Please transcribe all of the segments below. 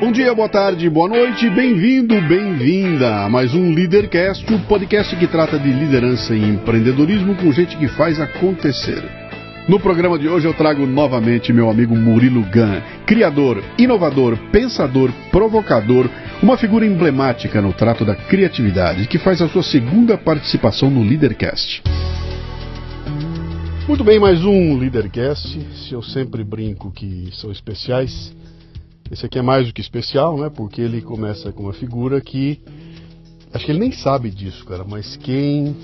Bom dia, boa tarde, boa noite, bem-vindo, bem-vinda a mais um Leadercast, o podcast que trata de liderança e empreendedorismo com gente que faz acontecer. No programa de hoje eu trago novamente meu amigo Murilo Gun, criador, inovador, pensador, provocador, uma figura emblemática no trato da criatividade, que faz a sua segunda participação no Leadercast. Muito bem, mais um Leadercast. Se eu sempre brinco que são especiais, esse aqui é mais do que especial, né? Porque ele começa com uma figura que. Acho que ele nem sabe disso, cara, mas quem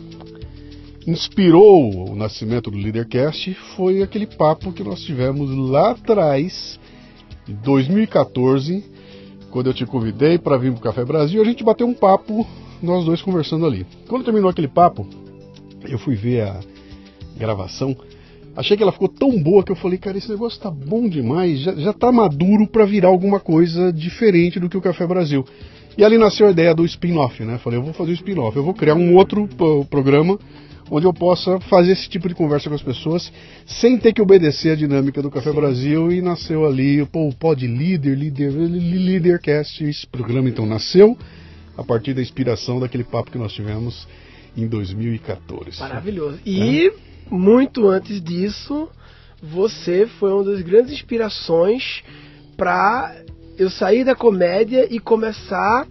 inspirou o nascimento do Leadercast foi aquele papo que nós tivemos lá atrás, em 2014, quando eu te convidei para vir para o Café Brasil. A gente bateu um papo, nós dois conversando ali. Quando terminou aquele papo, eu fui ver a gravação. Achei que ela ficou tão boa que eu falei, cara, esse negócio tá bom demais, já, já tá maduro para virar alguma coisa diferente do que o Café Brasil. E ali nasceu a ideia do spin-off, né? Falei, eu vou fazer o spin-off, eu vou criar um outro programa onde eu possa fazer esse tipo de conversa com as pessoas sem ter que obedecer a dinâmica do Café Sim. Brasil e nasceu ali pô, o Pod Líder, Líder, Leadercast. Esse programa então nasceu a partir da inspiração daquele papo que nós tivemos em 2014. Maravilhoso. E é muito antes disso, você foi uma das grandes inspirações para eu sair da comédia e começar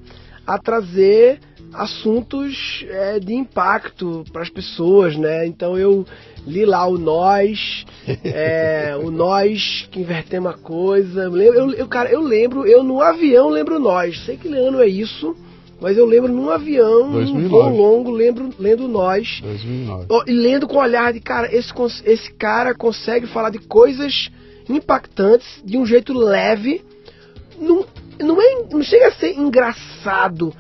a trazer assuntos é, de impacto para as pessoas, né? Então eu li lá o Nós, é, o Nós que invertemos a coisa. Eu, eu, cara, eu lembro, eu no avião lembro Nós. Sei que ano é isso. Mas eu lembro num avião, 2009. num voo longo, lembro, lendo nós. 2009. E lendo com o olhar de, cara, esse, esse cara consegue falar de coisas impactantes de um jeito leve. Não, não, é, não chega a ser engraçado,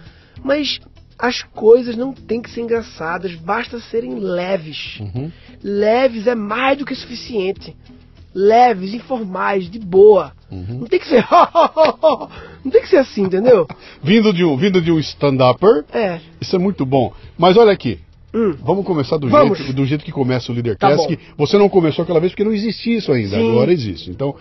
mas as coisas não têm que ser engraçadas, basta serem leves. Uhum. Leves é mais do que suficiente leves, informais, de boa. Uhum. Não tem que ser. não tem que ser assim, entendeu? vindo de um, vindo de um stand-upper. É. Isso é muito bom. Mas olha aqui. Hum. Vamos começar do jeito, do jeito que começa o Leadercast. Tá que você não começou aquela vez porque não existia isso ainda. Sim. Agora existe. Então,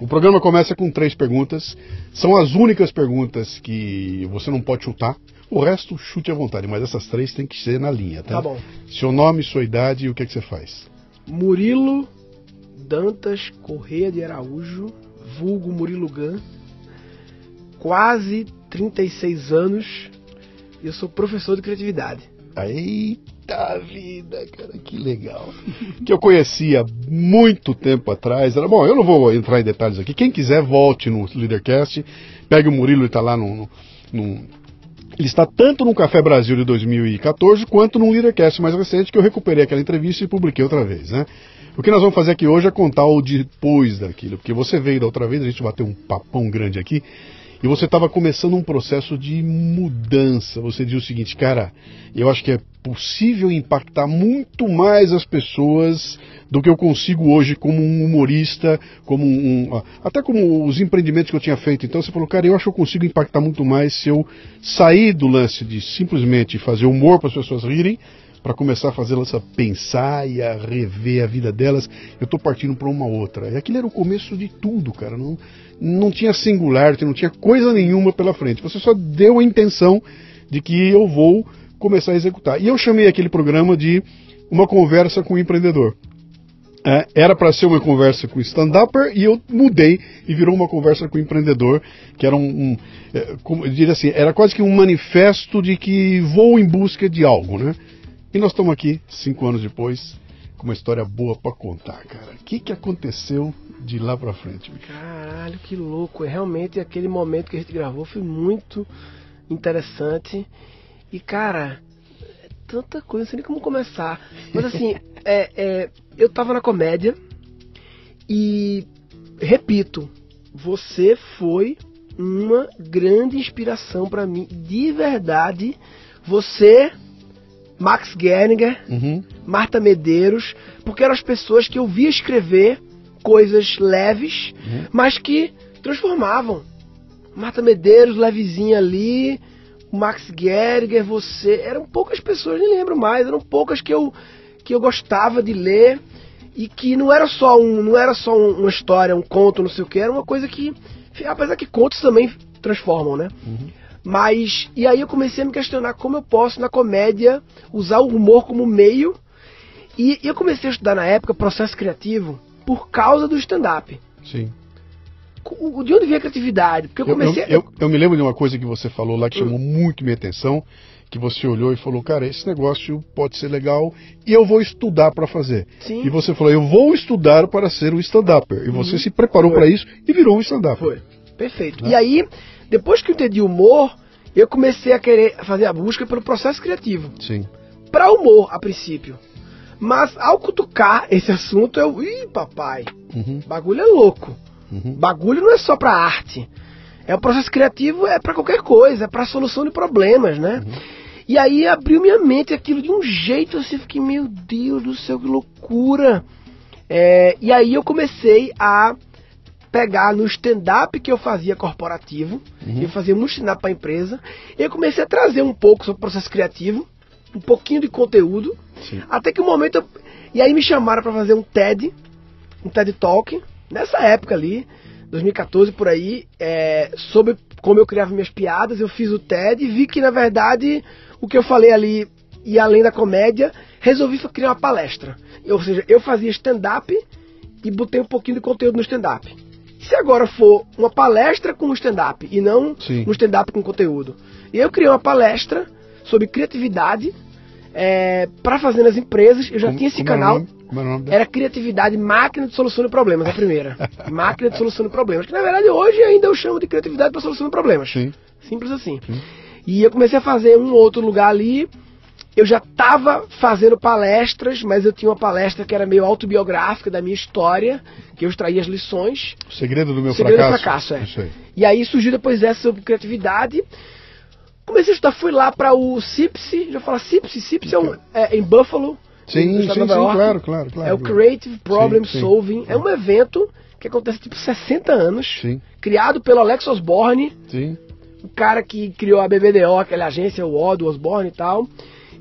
o programa começa com três perguntas. São as únicas perguntas que você não pode chutar. O resto, chute à vontade, mas essas três tem que ser na linha, tá? Tá bom. Seu nome, sua idade e o que, é que você faz? Murilo Dantas Correia de Araújo, vulgo Murilo Gan, quase 36 anos e eu sou professor de criatividade. Eita vida, cara, que legal. que eu conhecia muito tempo atrás. Era, bom, eu não vou entrar em detalhes aqui. Quem quiser, volte no Leadercast. Pegue o Murilo, ele está lá no, no, no ele está tanto no Café Brasil de 2014 quanto no Leadercast mais recente que eu recuperei aquela entrevista e publiquei outra vez, né? O que nós vamos fazer aqui hoje é contar o depois daquilo, porque você veio da outra vez, a gente bateu um papão grande aqui, e você estava começando um processo de mudança. Você diz o seguinte, cara, eu acho que é possível impactar muito mais as pessoas do que eu consigo hoje como um humorista, como um, até como os empreendimentos que eu tinha feito. Então você falou, cara, eu acho que eu consigo impactar muito mais se eu sair do lance de simplesmente fazer humor para as pessoas rirem para começar a fazê-las a pensar e a rever a vida delas, eu estou partindo para uma outra. E aquilo era o começo de tudo, cara. Não, não tinha singular, não tinha coisa nenhuma pela frente. Você só deu a intenção de que eu vou começar a executar. E eu chamei aquele programa de Uma Conversa com o Empreendedor. É, era para ser uma conversa com stand-upper e eu mudei e virou uma conversa com o empreendedor, que era um, um é, como, eu diria assim, era quase que um manifesto de que vou em busca de algo, né? E nós estamos aqui, cinco anos depois, com uma história boa para contar, cara. O que, que aconteceu de lá para frente? Bicho? Caralho, que louco. Realmente aquele momento que a gente gravou foi muito interessante. E, cara, é tanta coisa, não sei nem como começar. Mas assim, é, é, eu tava na comédia e, repito, você foi uma grande inspiração para mim, de verdade. Você Max Gerninger, uhum. Marta Medeiros, porque eram as pessoas que eu via escrever coisas leves, uhum. mas que transformavam. Marta Medeiros, levezinha ali, Max Gerger, você. Eram poucas pessoas, nem lembro mais, eram poucas que eu, que eu gostava de ler. e que não era só um, não era só um- uma história, um conto, não sei o que, era uma coisa que, apesar que contos também transformam, né? Mas e aí eu comecei a me questionar como eu posso na comédia usar o humor como meio e eu comecei a estudar na época processo criativo por causa do stand-up. Sim. De onde vem a criatividade? Porque eu Eu, comecei. eu, eu, eu me lembro de uma coisa que você falou lá que chamou muito minha atenção, que você olhou e falou, cara, esse negócio pode ser legal e eu vou estudar para fazer. Sim. E você falou, eu vou estudar para ser um stand-upper. E você se preparou para isso e virou um stand-upper. Foi. Perfeito. Né? E aí, depois que eu entendi humor, eu comecei a querer fazer a busca pelo processo criativo. Sim. Para humor, a princípio. Mas ao cutucar esse assunto, eu. Ih, papai, Uhum, bagulho é louco. uhum. Bagulho não é só pra arte. É o processo criativo, é pra qualquer coisa, é pra solução de problemas, né? E aí abriu minha mente aquilo de um jeito assim, eu fiquei, meu Deus do céu, que loucura. É, e aí eu comecei a pegar no stand-up que eu fazia corporativo, eu fazia muito stand-up pra empresa, e eu comecei a trazer um pouco sobre o processo criativo, um pouquinho de conteúdo, Sim. até que o momento. eu- E aí me chamaram pra fazer um TED, um TED Talk, nessa época ali, 2014 por aí, é, sobre como eu criava minhas piadas. Eu fiz o TED e vi que, na verdade, o que eu falei ali e além da comédia, resolvi criar uma palestra. Ou seja, eu fazia stand-up e botei um pouquinho de conteúdo no stand-up. Se agora for uma palestra com stand-up e não Sim. um stand-up com conteúdo. E eu criei uma palestra sobre criatividade para fazer nas empresas. Eu já Como- tinha esse o canal. era dela? Era criatividade, máquina de solução de problemas, a primeira. máquina de solução de problemas. Que na verdade hoje ainda eu chamo de criatividade para solução de problemas. Sim. Simples assim. E eu comecei a fazer um outro lugar ali. Eu já estava fazendo palestras, mas eu tinha uma palestra que era meio autobiográfica da minha história, que eu extraía as lições. O segredo do meu segredo do fracasso. fracasso, é. Aí. E aí surgiu depois essa sobre criatividade. Comecei a estudar, fui lá para o CIPSE, já fala CIPSE, CIPSE é, um, é em Buffalo, Sim, sim, sim, claro, claro, claro. É o Creative Problem Sim, sim. Solving. É um evento que acontece tipo 60 anos, Sim, criado pelo Alex Osborne, sim. o cara que criou a BBDO, aquela agência, o O do Osborne e tal,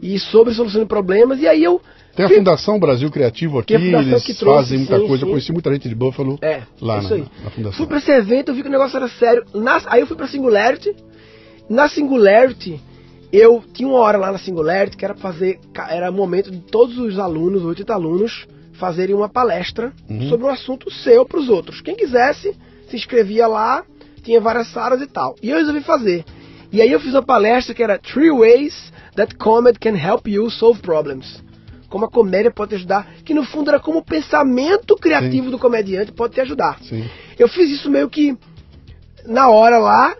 e sobre solução de problemas. E aí eu Tem a Fundação Brasil Criativo aqui, eles que trouxe, fazem muita sim, coisa. Eu sim. conheci muita gente de Buffalo É, lá na, isso aí. na Fundação. Fui pra esse evento, eu vi que o negócio era sério. Na- aí eu fui pra Singularity. Na Singularity, eu tinha uma hora lá na Singularity que era fazer. Era momento de todos os alunos, 80 alunos, fazerem uma palestra Uhum. sobre um assunto seu pros outros. Quem quisesse, se inscrevia lá, tinha várias salas e tal. E eu resolvi fazer. E aí eu fiz uma palestra que era Three Ways That Comedy Can Help You Solve Problems. Como a comédia pode te ajudar, que no fundo era como o pensamento criativo do comediante pode te ajudar. Sim. Eu fiz isso meio que na hora lá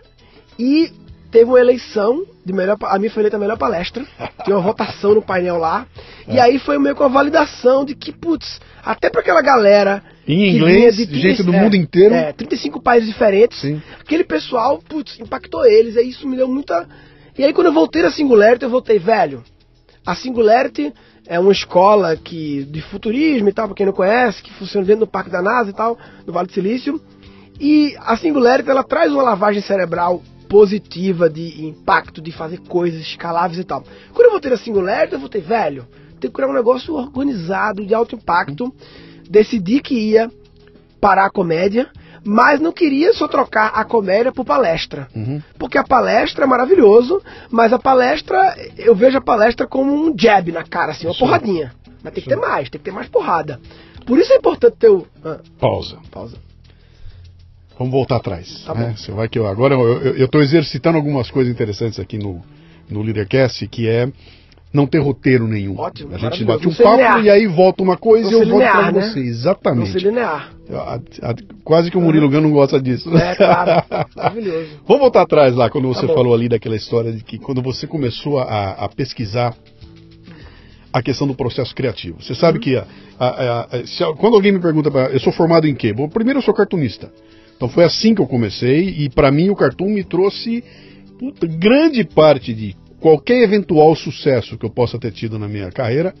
e teve uma eleição de melhor, a minha foi eleita a melhor palestra. Tinha uma votação no painel lá. E É. aí foi meio que uma validação de que, putz, até pra aquela galera. Em inglês, de gente do é, mundo inteiro. É, 35 países diferentes. Sim. Aquele pessoal, putz, impactou eles. Aí isso me deu muita. E aí quando eu voltei na Singularity, eu voltei, velho. A Singularity é uma escola que de futurismo e tal, pra quem não conhece, que funciona dentro do Parque da NASA e tal, no Vale do Silício. E a Singularity ela traz uma lavagem cerebral positiva de impacto, de fazer coisas escaláveis e tal. Quando eu voltei na Singularity, eu voltei, velho, tem que criar um negócio organizado, de alto impacto. Decidi que ia parar a comédia, mas não queria só trocar a comédia por palestra. Uhum. Porque a palestra é maravilhoso, mas a palestra, eu vejo a palestra como um jab na cara, assim, uma Sim. porradinha. Mas tem que Sim. ter mais, tem que ter mais porrada. Por isso é importante ter o. Ah, Pausa. pausa. Vamos voltar atrás. Tá né? bom. Você vai que eu, agora eu estou exercitando algumas coisas interessantes aqui no, no Leadercast, que é não ter roteiro nenhum. Ótimo, A gente bate um Não papo linear. e aí volta uma coisa Não e eu volto linear, né? você. Não Exatamente. ser linear. A- a- quase que o Murilo Gun não gosta disso. É, claro. Maravilhoso. Vamos voltar atrás lá, quando você Tá falou ali daquela história de que quando você começou a, a pesquisar a questão do processo criativo. Você Uhum. sabe que a- se quando alguém me pergunta, pra, eu sou formado em quê? Bom, primeiro eu sou cartunista. Então foi assim que eu comecei e para mim o cartoon me trouxe puta, grande parte de qualquer eventual sucesso que eu possa ter tido na minha carreira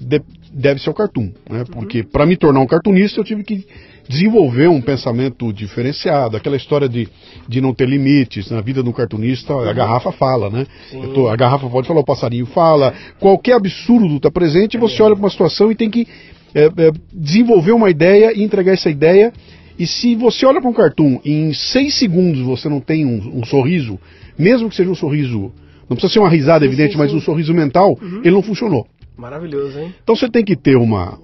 de- deve ser o cartoon, né? Porque para me tornar um cartunista eu tive que desenvolver um pensamento diferenciado, aquela história de, de não ter limites na vida do cartunista, a garrafa fala, né? Tô- a garrafa pode falar, o passarinho fala, qualquer absurdo está presente, você olha para uma situação e tem que é, é, desenvolver uma ideia e entregar essa ideia. E se você olha para um cartoon e em seis segundos você não tem um, um sorriso, mesmo que seja um sorriso, não precisa ser uma risada Sim, evidente, sim, mas um sorriso mental, ele não funcionou. Maravilhoso, hein? Então você tem que ter uma,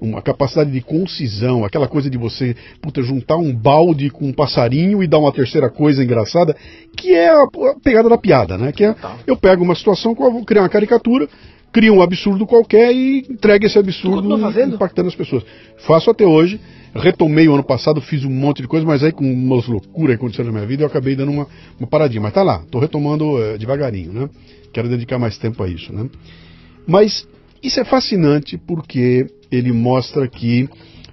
uma capacidade de concisão, aquela coisa de você puta, juntar um balde com um passarinho e dar uma terceira coisa engraçada, que é a, a pegada da piada, né? Que é, Total. eu pego uma situação, vou criar uma caricatura, crio um absurdo qualquer e entrego esse absurdo impactando as pessoas. Faço até hoje, retomei o ano passado, fiz um monte de coisa, mas aí com umas loucuras que aconteceram na minha vida, eu acabei dando uma, uma paradinha. Mas tá lá, tô retomando eh, devagarinho, né? Quero dedicar mais tempo a isso, né? Mas isso é fascinante porque ele mostra que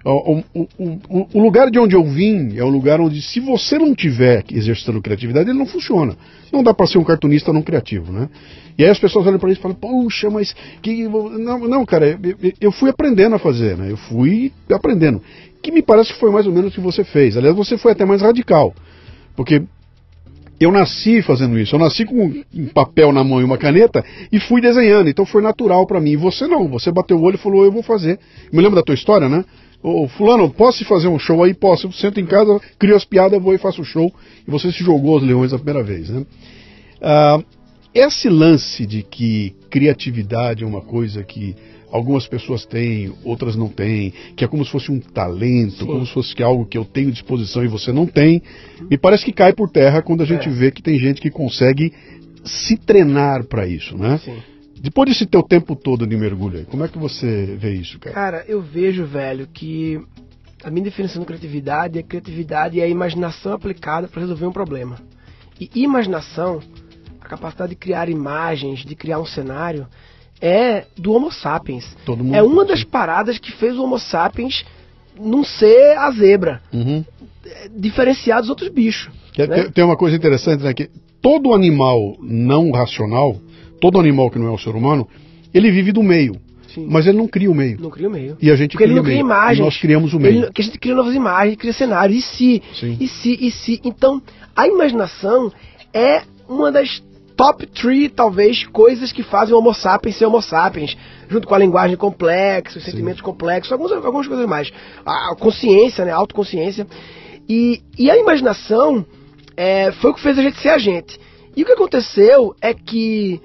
o, o- o- o lugar de onde eu vim é um lugar onde, se você não tiver exercitando criatividade, ele não funciona. Não dá para ser um cartunista não criativo, né? E aí as pessoas olham para isso e falam, puxa, mas que. Não, não cara, eu, eu fui aprendendo a fazer, né? Eu fui aprendendo. Que me parece que foi mais ou menos o que você fez. Aliás, você foi até mais radical. Porque eu nasci fazendo isso. Eu nasci com um papel na mão e uma caneta e fui desenhando. Então foi natural para mim. E você não. Você bateu o olho e falou, eu vou fazer. Me lembra da tua história, né? Ô, fulano, posso fazer um show aí? Posso. Eu sento em casa, crio as piadas, vou e faço o show. E você se jogou aos leões a primeira vez, né? Ah, esse lance de que criatividade é uma coisa que algumas pessoas têm, outras não têm, que é como se fosse um talento, Sim. como se fosse que algo que eu tenho disposição e você não tem, me parece que cai por terra quando a gente É. vê que tem gente que consegue se treinar para isso, né? Sim. Depois desse teu tempo todo de mergulho aí, como é que você vê isso, cara? Cara, eu vejo, velho, que a minha definição de criatividade é criatividade é a imaginação aplicada para resolver um problema. E imaginação, a capacidade de criar imagens, de criar um cenário, é do Homo sapiens. É uma tem. das paradas que fez o Homo sapiens não ser a zebra, Uhum. é diferenciar dos outros bichos. Que- né? tem, tem uma coisa interessante, né? Que todo animal não racional, todo animal que não é o ser humano, ele vive do meio, Sim. mas ele não cria o meio. não cria o meio. E a gente Porque ele cria não o cria imagens. E nós criamos o meio. Ele- que a gente cria novas imagens, cria cenários. E se? Sim. E se? E se? Então, a imaginação é uma das top three, talvez, coisas que fazem o Homo sapiens ser Homo sapiens. Junto com a linguagem complexa, os sentimentos complexos, algumas, algumas coisas mais. A consciência, né? A autoconsciência. E, e a imaginação é, foi o que fez a gente ser a gente. E o que aconteceu é que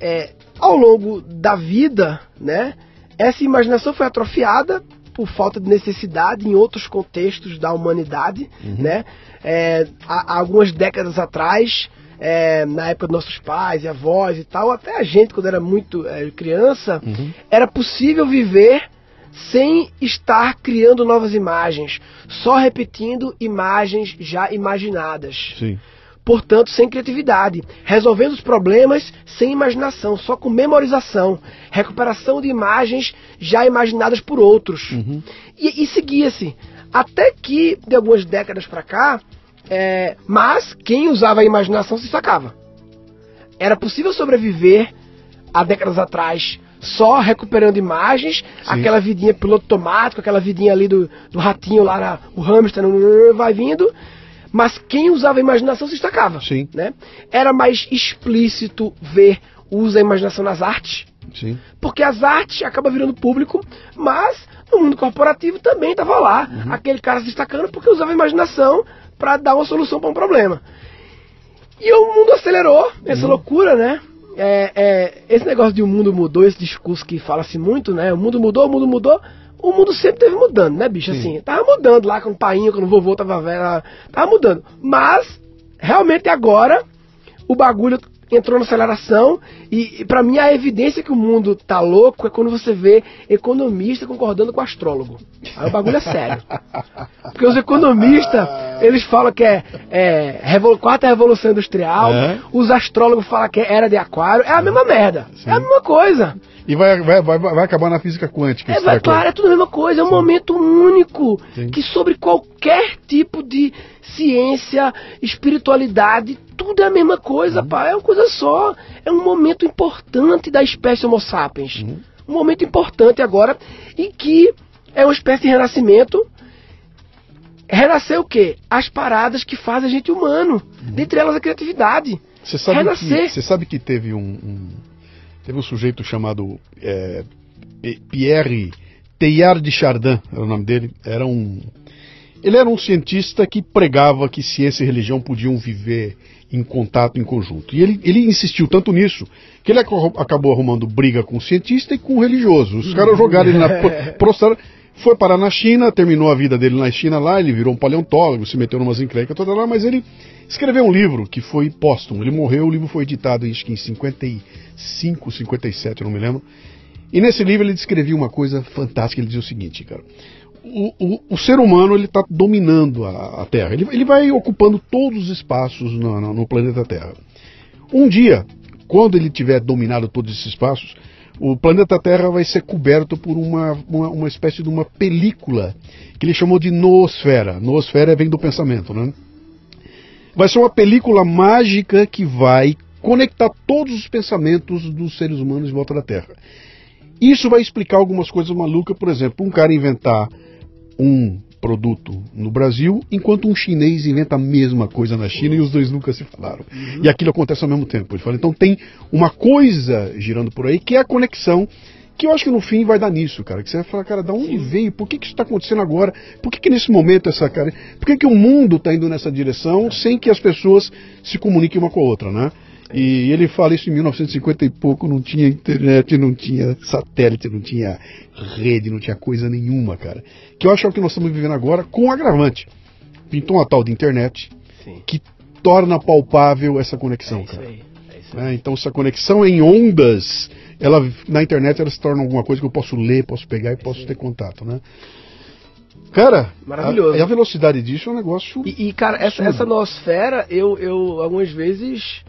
é, ao longo da vida, né, essa imaginação foi atrofiada por falta de necessidade em outros contextos da humanidade, né? É, há, há algumas décadas atrás, é, na época dos nossos pais e avós e tal, até a gente quando era muito é, criança, Uhum. era possível viver sem estar criando novas imagens, só repetindo imagens já imaginadas Sim. portanto sem criatividade, resolvendo os problemas sem imaginação, só com memorização, recuperação de imagens já imaginadas por outros. Uhum. E, e seguia-se. Até que, de algumas décadas para cá, é, mas quem usava a imaginação se sacava. Era possível sobreviver há décadas atrás só recuperando imagens, aquela vidinha piloto automático, aquela vidinha ali do, do ratinho lá, na, o hamster vai vindo, mas quem usava a imaginação se destacava. Sim. Né? Era mais explícito ver o uso da imaginação nas artes, Sim. porque as artes acabam virando público, mas no mundo corporativo também estava lá, aquele cara se destacando porque usava a imaginação para dar uma solução para um problema. E o mundo acelerou, essa loucura, né? É, é, esse negócio de o mundo mudou, esse discurso que fala-se muito, né? O mundo mudou, o mundo mudou. O mundo sempre teve mudando, né, bicho? Sim. Assim, tava mudando lá quando o painho, quando o vovô tava velho, tava mudando. Mas, realmente agora, o bagulho entrou na aceleração e, e para mim a evidência que o mundo tá louco é quando você vê economista concordando com astrólogo. Aí o bagulho é sério. Porque os economistas, eles falam que é, é revol- quarta revolução industrial, É. os astrólogos falam que é era de aquário, é a mesma merda. Sim. É a mesma coisa. E vai, vai, vai, vai acabar na física quântica. É, vai, claro, é tudo a mesma coisa, é um momento único Sim. que sobre qualquer tipo de ciência, espiritualidade, tudo é a mesma coisa, Uhum. pá, é uma coisa só. É um momento importante da espécie Homo sapiens. Uhum. Um momento importante agora em que é uma espécie de renascimento. Renascer o quê? As paradas que fazem a gente humano. Uhum. Dentre elas a criatividade. Você sabe, que, Renascer. você sabe que teve um, um- teve um sujeito chamado é, Pierre Teilhard de Chardin era o nome dele, era um ele era um cientista que pregava que ciência e religião podiam viver em contato, em conjunto. E ele, ele insistiu tanto nisso que ele acabou arrumando briga com o cientista e com o religioso. Os caras jogaram ele na. prostraram, foi parar na China, terminou a vida dele na China lá, ele virou um paleontólogo, se meteu numas encrencas toda lá, mas ele escreveu um livro que foi póstumo. Ele morreu, o livro foi editado acho que em 55, 57, eu não me lembro. E nesse livro ele descrevia uma coisa fantástica. Ele dizia o seguinte, cara: o, o, o ser humano ele está dominando a, a Terra. Ele, ele, vai ocupando todos os espaços no, no, no, planeta Terra. Um dia, quando ele tiver dominado todos esses espaços, o planeta Terra vai ser coberto por uma, uma, uma espécie de uma película que ele chamou de noosfera. Noosfera vem do pensamento, né? Vai ser uma película mágica que vai conectar todos os pensamentos dos seres humanos em volta da Terra. Isso vai explicar algumas coisas malucas, por exemplo, um cara inventar um produto no Brasil, enquanto um chinês inventa a mesma coisa na China e os dois nunca se falaram. Uhum. E aquilo acontece ao mesmo tempo. Ele fala, então tem uma coisa girando por aí que é a conexão que eu acho que no fim vai dar nisso, cara. Que você vai falar, cara, da onde Sim. veio? Por que, que isso está acontecendo agora? Por que, que nesse momento essa cara. Por que, que o mundo está indo nessa direção sem que as pessoas se comuniquem uma com a outra, né? E ele fala isso em 1950 e pouco, não tinha internet, não tinha satélite, não tinha rede, não tinha coisa nenhuma, cara. Que eu acho que é o que nós estamos vivendo agora com um agravante. Pintou uma tal de internet Sim. que torna palpável essa conexão, é cara. Aí, é isso aí. É, então essa conexão em ondas, ela na internet ela se torna alguma coisa que eu posso ler, posso pegar e é posso ter contato, né? Cara, maravilhoso. A, a velocidade disso é um negócio. E, e cara, essa, essa nosfera, eu, eu algumas vezes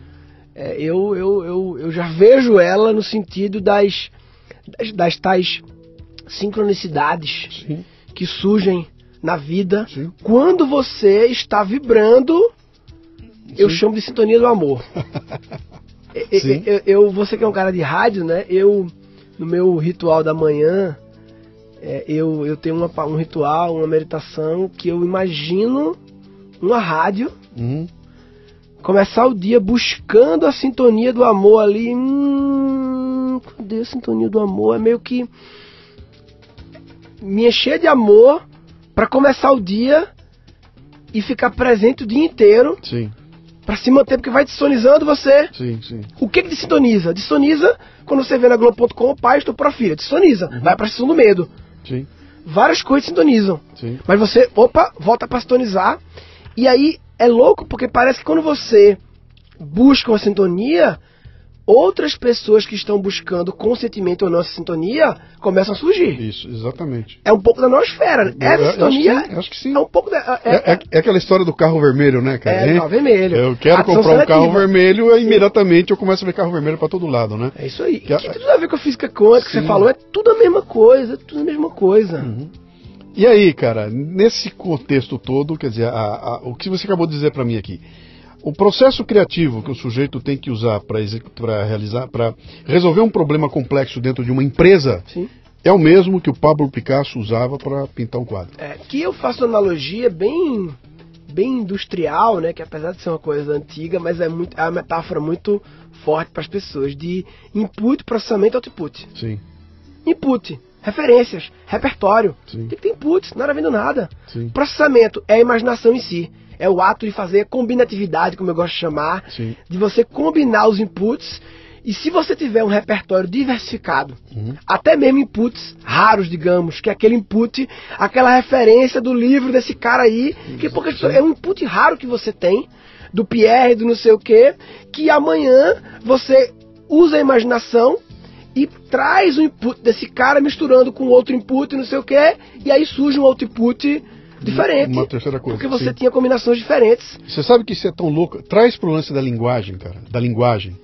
é, eu, eu, eu, eu já vejo ela no sentido das, das, das tais sincronicidades Sim. que surgem na vida Sim. quando você está vibrando. Sim. Eu chamo de sintonia do amor. eu, eu, você que é um cara de rádio, né? Eu, no meu ritual da manhã, é, eu, eu tenho uma, um ritual, uma meditação que eu imagino uma rádio uhum começar o dia buscando a sintonia do amor ali. Hum, cadê a sintonia do amor? É meio que me encher de amor para começar o dia e ficar presente o dia inteiro. Sim. Pra se manter, porque vai desonizando você. Sim, sim. O que que desintoniza? Desintoniza quando você vê na Globo.com, pai, estou pra filha. Desintoniza. Uhum. Vai pra sessão do medo. Sim. Várias coisas sintonizam. Sim. Mas você, opa, volta pra sintonizar. E aí é louco porque parece que quando você busca uma sintonia, outras pessoas que estão buscando consentimento ou nossa sintonia começam a surgir. Isso, exatamente. É um pouco da nosfera. Essa eu, sintonia acho que, sim, acho que sim. é um pouco da, é, é, é, é, aquela história do carro vermelho, né, cara? É, carro vermelho. Eu quero comprar um carro vermelho e imediatamente eu começo a ver carro vermelho para todo lado, né? É isso aí. Que, que tudo a ver com a física quântica que você falou, é tudo a mesma coisa, é tudo a mesma coisa. Uhum. E aí, cara, nesse contexto todo, quer dizer, a, a, o que você acabou de dizer para mim aqui, o processo criativo que o sujeito tem que usar para realizar, para resolver um problema complexo dentro de uma empresa, Sim. é o mesmo que o Pablo Picasso usava para pintar um quadro. É, que eu faço analogia bem bem industrial, né, que apesar de ser uma coisa antiga, mas é muito é uma metáfora muito forte para as pessoas de input, processamento e output. Sim. Input referências, repertório. Sim. Tem que ter inputs, não era vendo nada. Sim. Processamento é a imaginação em si. É o ato de fazer combinatividade, como eu gosto de chamar, Sim. de você combinar os inputs. E se você tiver um repertório diversificado, uhum. até mesmo inputs raros, digamos, que é aquele input, aquela referência do livro desse cara aí, que porque é um input raro que você tem, do Pierre, do não sei o que, que amanhã você usa a imaginação e traz o input desse cara misturando com outro input, não sei o que, e aí surge um output diferente. Uma terceira coisa. Porque você sim. tinha combinações diferentes. Você sabe que isso é tão louco? Traz pro lance da linguagem, cara, da linguagem.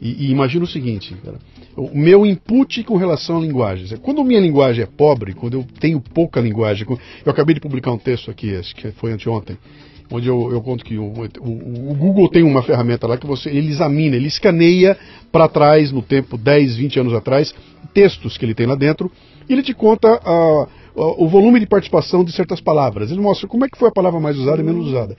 E, e imagina o seguinte, cara. O meu input com relação à linguagem. Quando minha linguagem é pobre, quando eu tenho pouca linguagem. Eu acabei de publicar um texto aqui, acho que foi anteontem, onde eu, eu conto que o, o, o, Google tem uma ferramenta lá que você ele examina, ele escaneia para trás, no tempo 10, 20 anos atrás, textos que ele tem lá dentro, e ele te conta a, a, o volume de participação de certas palavras. Ele mostra como é que foi a palavra mais usada e menos usada.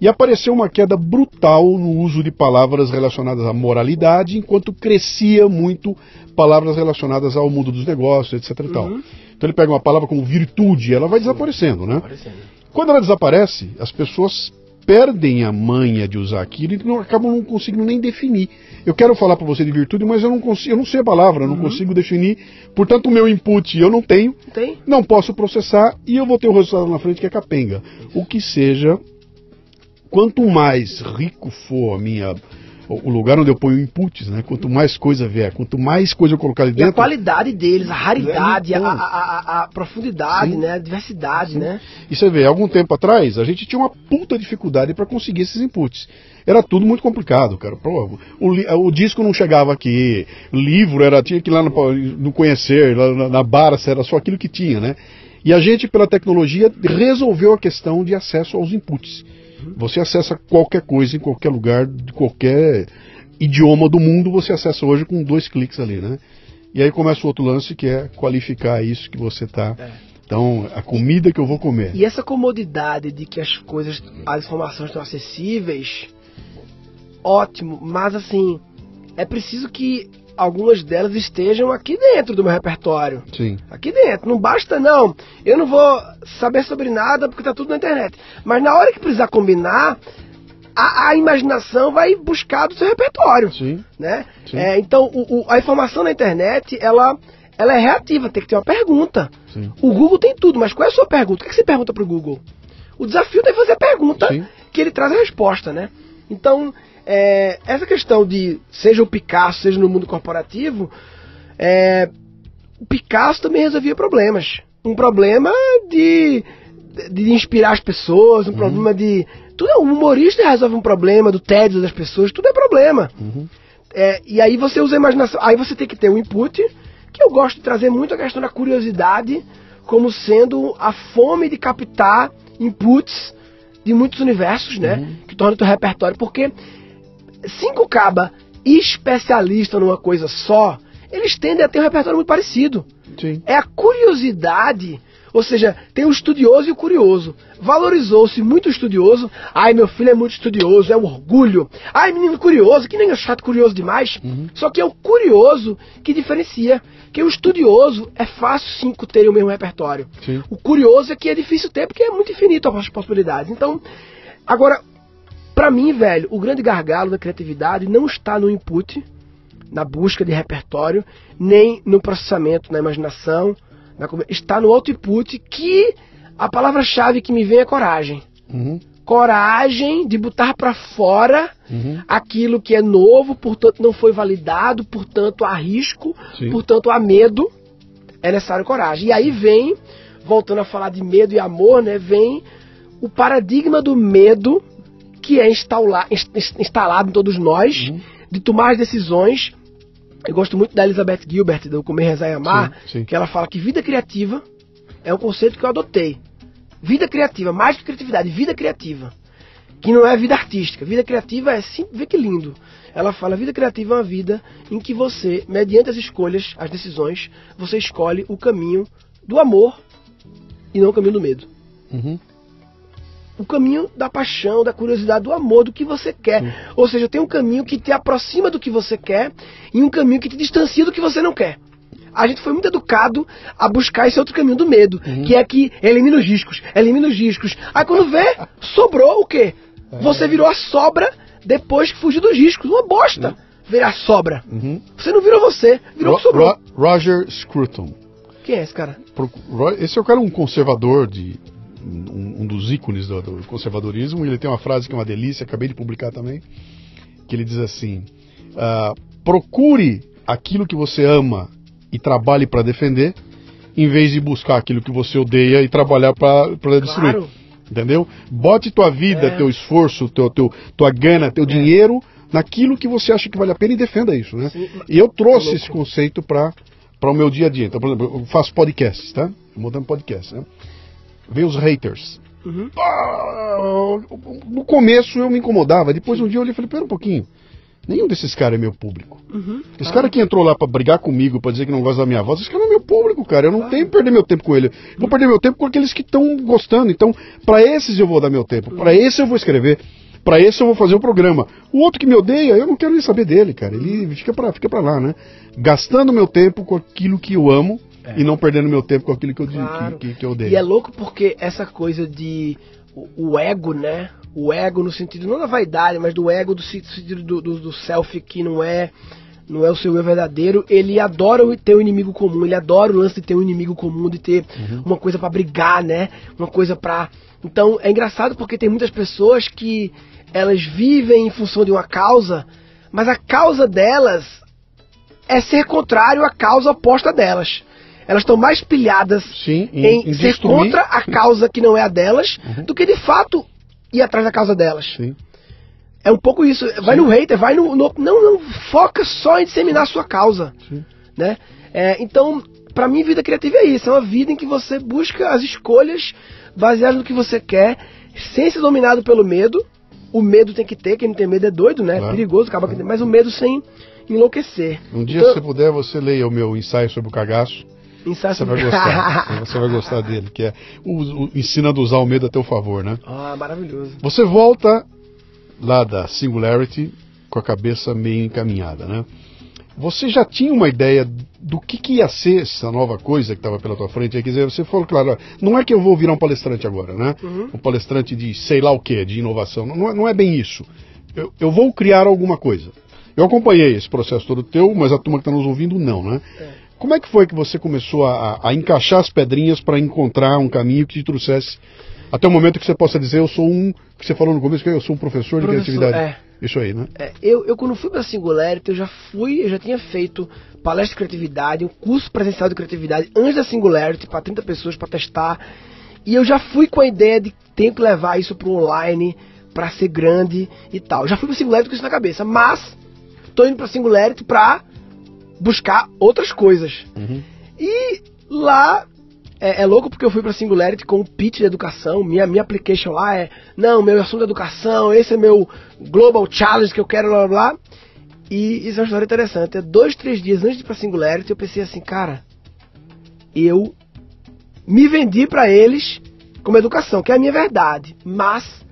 E apareceu uma queda brutal no uso de palavras relacionadas à moralidade, enquanto crescia muito palavras relacionadas ao mundo dos negócios, etc. Uhum. Então ele pega uma palavra como virtude, ela vai desaparecendo, né? Aparecendo. Quando ela desaparece, as pessoas perdem a manha de usar aquilo e não, acabam não conseguindo nem definir. Eu quero falar para você de virtude, mas eu não consigo, eu não sei a palavra, eu não consigo definir. Portanto, o meu input eu não tenho, Tem? não posso processar e eu vou ter o resultado na frente que é capenga. O que seja, quanto mais rico for a minha o lugar onde eu ponho inputs, né? Quanto mais coisa vier, quanto mais coisa eu colocar ali E a dentro, qualidade deles, a raridade, a, Então. a- a- a profundidade, Sim. né? A diversidade, né? E você vê, algum tempo atrás, a gente tinha uma puta dificuldade para conseguir esses inputs. Era tudo muito complicado, cara. Pô, o, o disco não chegava aqui, livro era tinha que ir lá no, no conhecer, lá na, na Barça, era só aquilo que tinha, né? E a gente, pela tecnologia, resolveu a questão de acesso aos inputs. Você acessa qualquer coisa em qualquer lugar, de qualquer idioma do mundo, você acessa hoje com dois cliques ali, né? E aí começa o outro lance que é qualificar isso que você está. É. Então, a comida que eu vou comer. E essa comodidade de que as coisas, as informações estão acessíveis, ótimo, mas assim, é preciso que algumas delas estejam aqui dentro do meu repertório. Sim. Aqui dentro, não basta não. Eu não vou saber sobre nada porque tá tudo na internet. Mas na hora que precisar combinar, a, a imaginação vai buscar do seu repertório, Sim. né? Sim. É, então, o- o- a informação na internet, ela, ela é reativa, tem que ter uma pergunta. Sim. O Google tem tudo, mas qual é a sua pergunta? O que que você pergunta pro Google? O desafio é fazer a pergunta Sim. que ele traz a resposta, né? Então, é, essa questão de, seja o Picasso, seja no mundo corporativo, é, o Picasso também resolvia problemas. Um problema de, de inspirar as pessoas, um problema de. Tudo é um humorista resolve um problema do tédio das pessoas, tudo é problema. Uhum. É, e aí você usa a imaginação. Aí você tem que ter um input, que eu gosto de trazer muito a questão da curiosidade como sendo a fome de captar inputs de muitos universos, né? Que torna o teu repertório. Porque cinco caba especialista numa coisa só, eles tendem a ter um repertório muito parecido. Sim. É a curiosidade. Ou seja, tem o estudioso e o curioso. Valorizou-se muito o estudioso. Ai, meu filho é muito estudioso, é um orgulho. Ai, menino curioso, que nem é chato curioso demais. Só que é o curioso que diferencia. Que o estudioso é fácil sim ter o mesmo repertório. Sim. O curioso é que é difícil ter porque é muito infinito as possibilidades. Então, agora, pra mim, velho, o grande gargalo da criatividade não está no input, na busca de repertório, nem no processamento, na imaginação, na está no output que a palavra-chave que me vem é coragem. Uhum. Coragem de botar pra fora Uhum. aquilo que é novo, portanto não foi validado, portanto há risco, Sim. portanto há medo, é necessário coragem. E aí vem, voltando a falar de medo e amor, né, vem o paradigma do medo que é instaula- ins- ins- instalado em todos nós, Uhum. de tomar as decisões. Eu gosto muito da Elizabeth Gilbert, do Comer, Rezar e Amar, Sim, sim. que ela fala que vida criativa é um conceito que eu adotei. Vida criativa, mais que criatividade, vida criativa. Que não é vida artística. Vida criativa é sim, vê que lindo. Ela fala, vida criativa é uma vida em que você, mediante as escolhas, as decisões, você escolhe o caminho do amor e não o caminho do medo. Uhum. O caminho da paixão, da curiosidade, do amor, do que você quer. Ou seja, tem um caminho que te aproxima do que você quer e um caminho que te distancia do que você não quer. A gente foi muito educado a buscar esse outro caminho do medo, que é que elimina os riscos, elimina os riscos. Aí quando vê, sobrou o quê? Você virou a sobra depois que fugiu dos riscos. Uma bosta virar sobra. Uhum. Você não virou você, virou o que Ro- sobrou. Ro- Roger Scruton. Quem é esse cara? Esse é o cara um conservador de um, um dos ícones do, do conservadorismo. Ele tem uma frase que é uma delícia, acabei de publicar também, que ele diz assim: ah, procure aquilo que você ama e trabalhe para defender, em vez de buscar aquilo que você odeia e trabalhar para destruir. Claro. Entendeu? Bote tua vida, É. teu esforço, teu, teu, tua gana, teu dinheiro naquilo que você acha que vale a pena e defenda isso, né? Sim. E eu trouxe Louco. esse conceito para o meu dia a dia. Então, por exemplo, eu faço podcasts, tá? Montando podcast, né? Vem os haters. Uhum. Ah, no começo eu me incomodava, depois um dia eu olhei e falei, pera um pouquinho, nenhum desses caras é meu público. Uhum. Esse cara que entrou lá pra brigar comigo, pra dizer que não gosta da minha voz, esse cara não é meu público, cara. Eu não tenho que perder meu tempo com ele. Eu vou perder meu tempo com aqueles que estão gostando. Então, pra esses eu vou dar meu tempo. Pra esse eu vou escrever. Pra esse eu vou fazer o programa. O outro que me odeia, eu não quero nem saber dele, cara. Ele fica pra, fica pra lá, né? Gastando meu tempo com aquilo que eu amo é. e não perdendo meu tempo com aquilo que eu, claro. que, que, que eu odeio. E é louco porque essa coisa de o, o, ego, né? O ego no sentido não da vaidade, mas do ego do sentido do, do, do self que não é não é o seu eu verdadeiro, ele adora ter um inimigo comum, ele adora o lance de ter um inimigo comum, de ter uhum. uma coisa para brigar, né? Uma coisa para Então é engraçado porque tem muitas pessoas que elas vivem em função de uma causa, mas a causa delas é ser contrário à causa oposta delas. Elas estão mais pilhadas Sim, em, em, ser contra a causa que não é a delas uhum. do que de fato ir atrás da causa delas. Sim. É um pouco isso. Vai Sim. no hater, vai no, no, Não, não. Foca só em disseminar a sua causa. Sim. Né? É, então, para mim, vida criativa é isso. É uma vida em que você busca as escolhas baseadas no que você quer, sem ser dominado pelo medo. O medo tem que ter, quem não tem medo é doido, né? É perigoso, acaba claro. mas o medo sem enlouquecer. Um dia, então, se puder, você leia o meu ensaio sobre o cagaço. Você vai gostar. você vai gostar dele, que é o, o, ensinando a usar o medo a teu favor, né? Ah, maravilhoso. Você volta lá da Singularity com a cabeça meio encaminhada, né? Você já tinha uma ideia do que, que ia ser essa nova coisa que estava pela tua frente? Quer dizer, você falou, claro, não é que eu vou virar um palestrante agora, né? Uhum. Um palestrante de sei lá o que, de inovação. Não é, não é bem isso. Eu, eu, vou criar alguma coisa. Eu acompanhei esse processo todo teu, mas a turma que está nos ouvindo não, né? É. Como é que foi que você começou a, a encaixar as pedrinhas para encontrar um caminho que te trouxesse até o momento que você possa dizer, eu sou um, que você falou no começo, que eu sou um professor, professor de criatividade. É. Isso aí, né? É, eu, eu, quando fui para a Singularity, eu já fui, eu já tinha feito palestra de criatividade, um curso presencial de criatividade antes da Singularity, para 30 pessoas, para testar. E eu já fui com a ideia de tenho que levar isso para o online, para ser grande e tal. Já fui para Singularity com isso na cabeça, mas tô indo para Singularity para buscar outras coisas. Uhum. E lá é, é, louco porque eu fui pra Singularity com o pitch de educação. Minha, minha application lá é: não, meu assunto é educação, esse é meu Global Challenge que eu quero, blá blá. blá. E isso é uma história interessante. É dois, três dias antes de ir pra Singularity, eu pensei assim, cara, eu me vendi para eles como educação, que é a minha verdade. Mas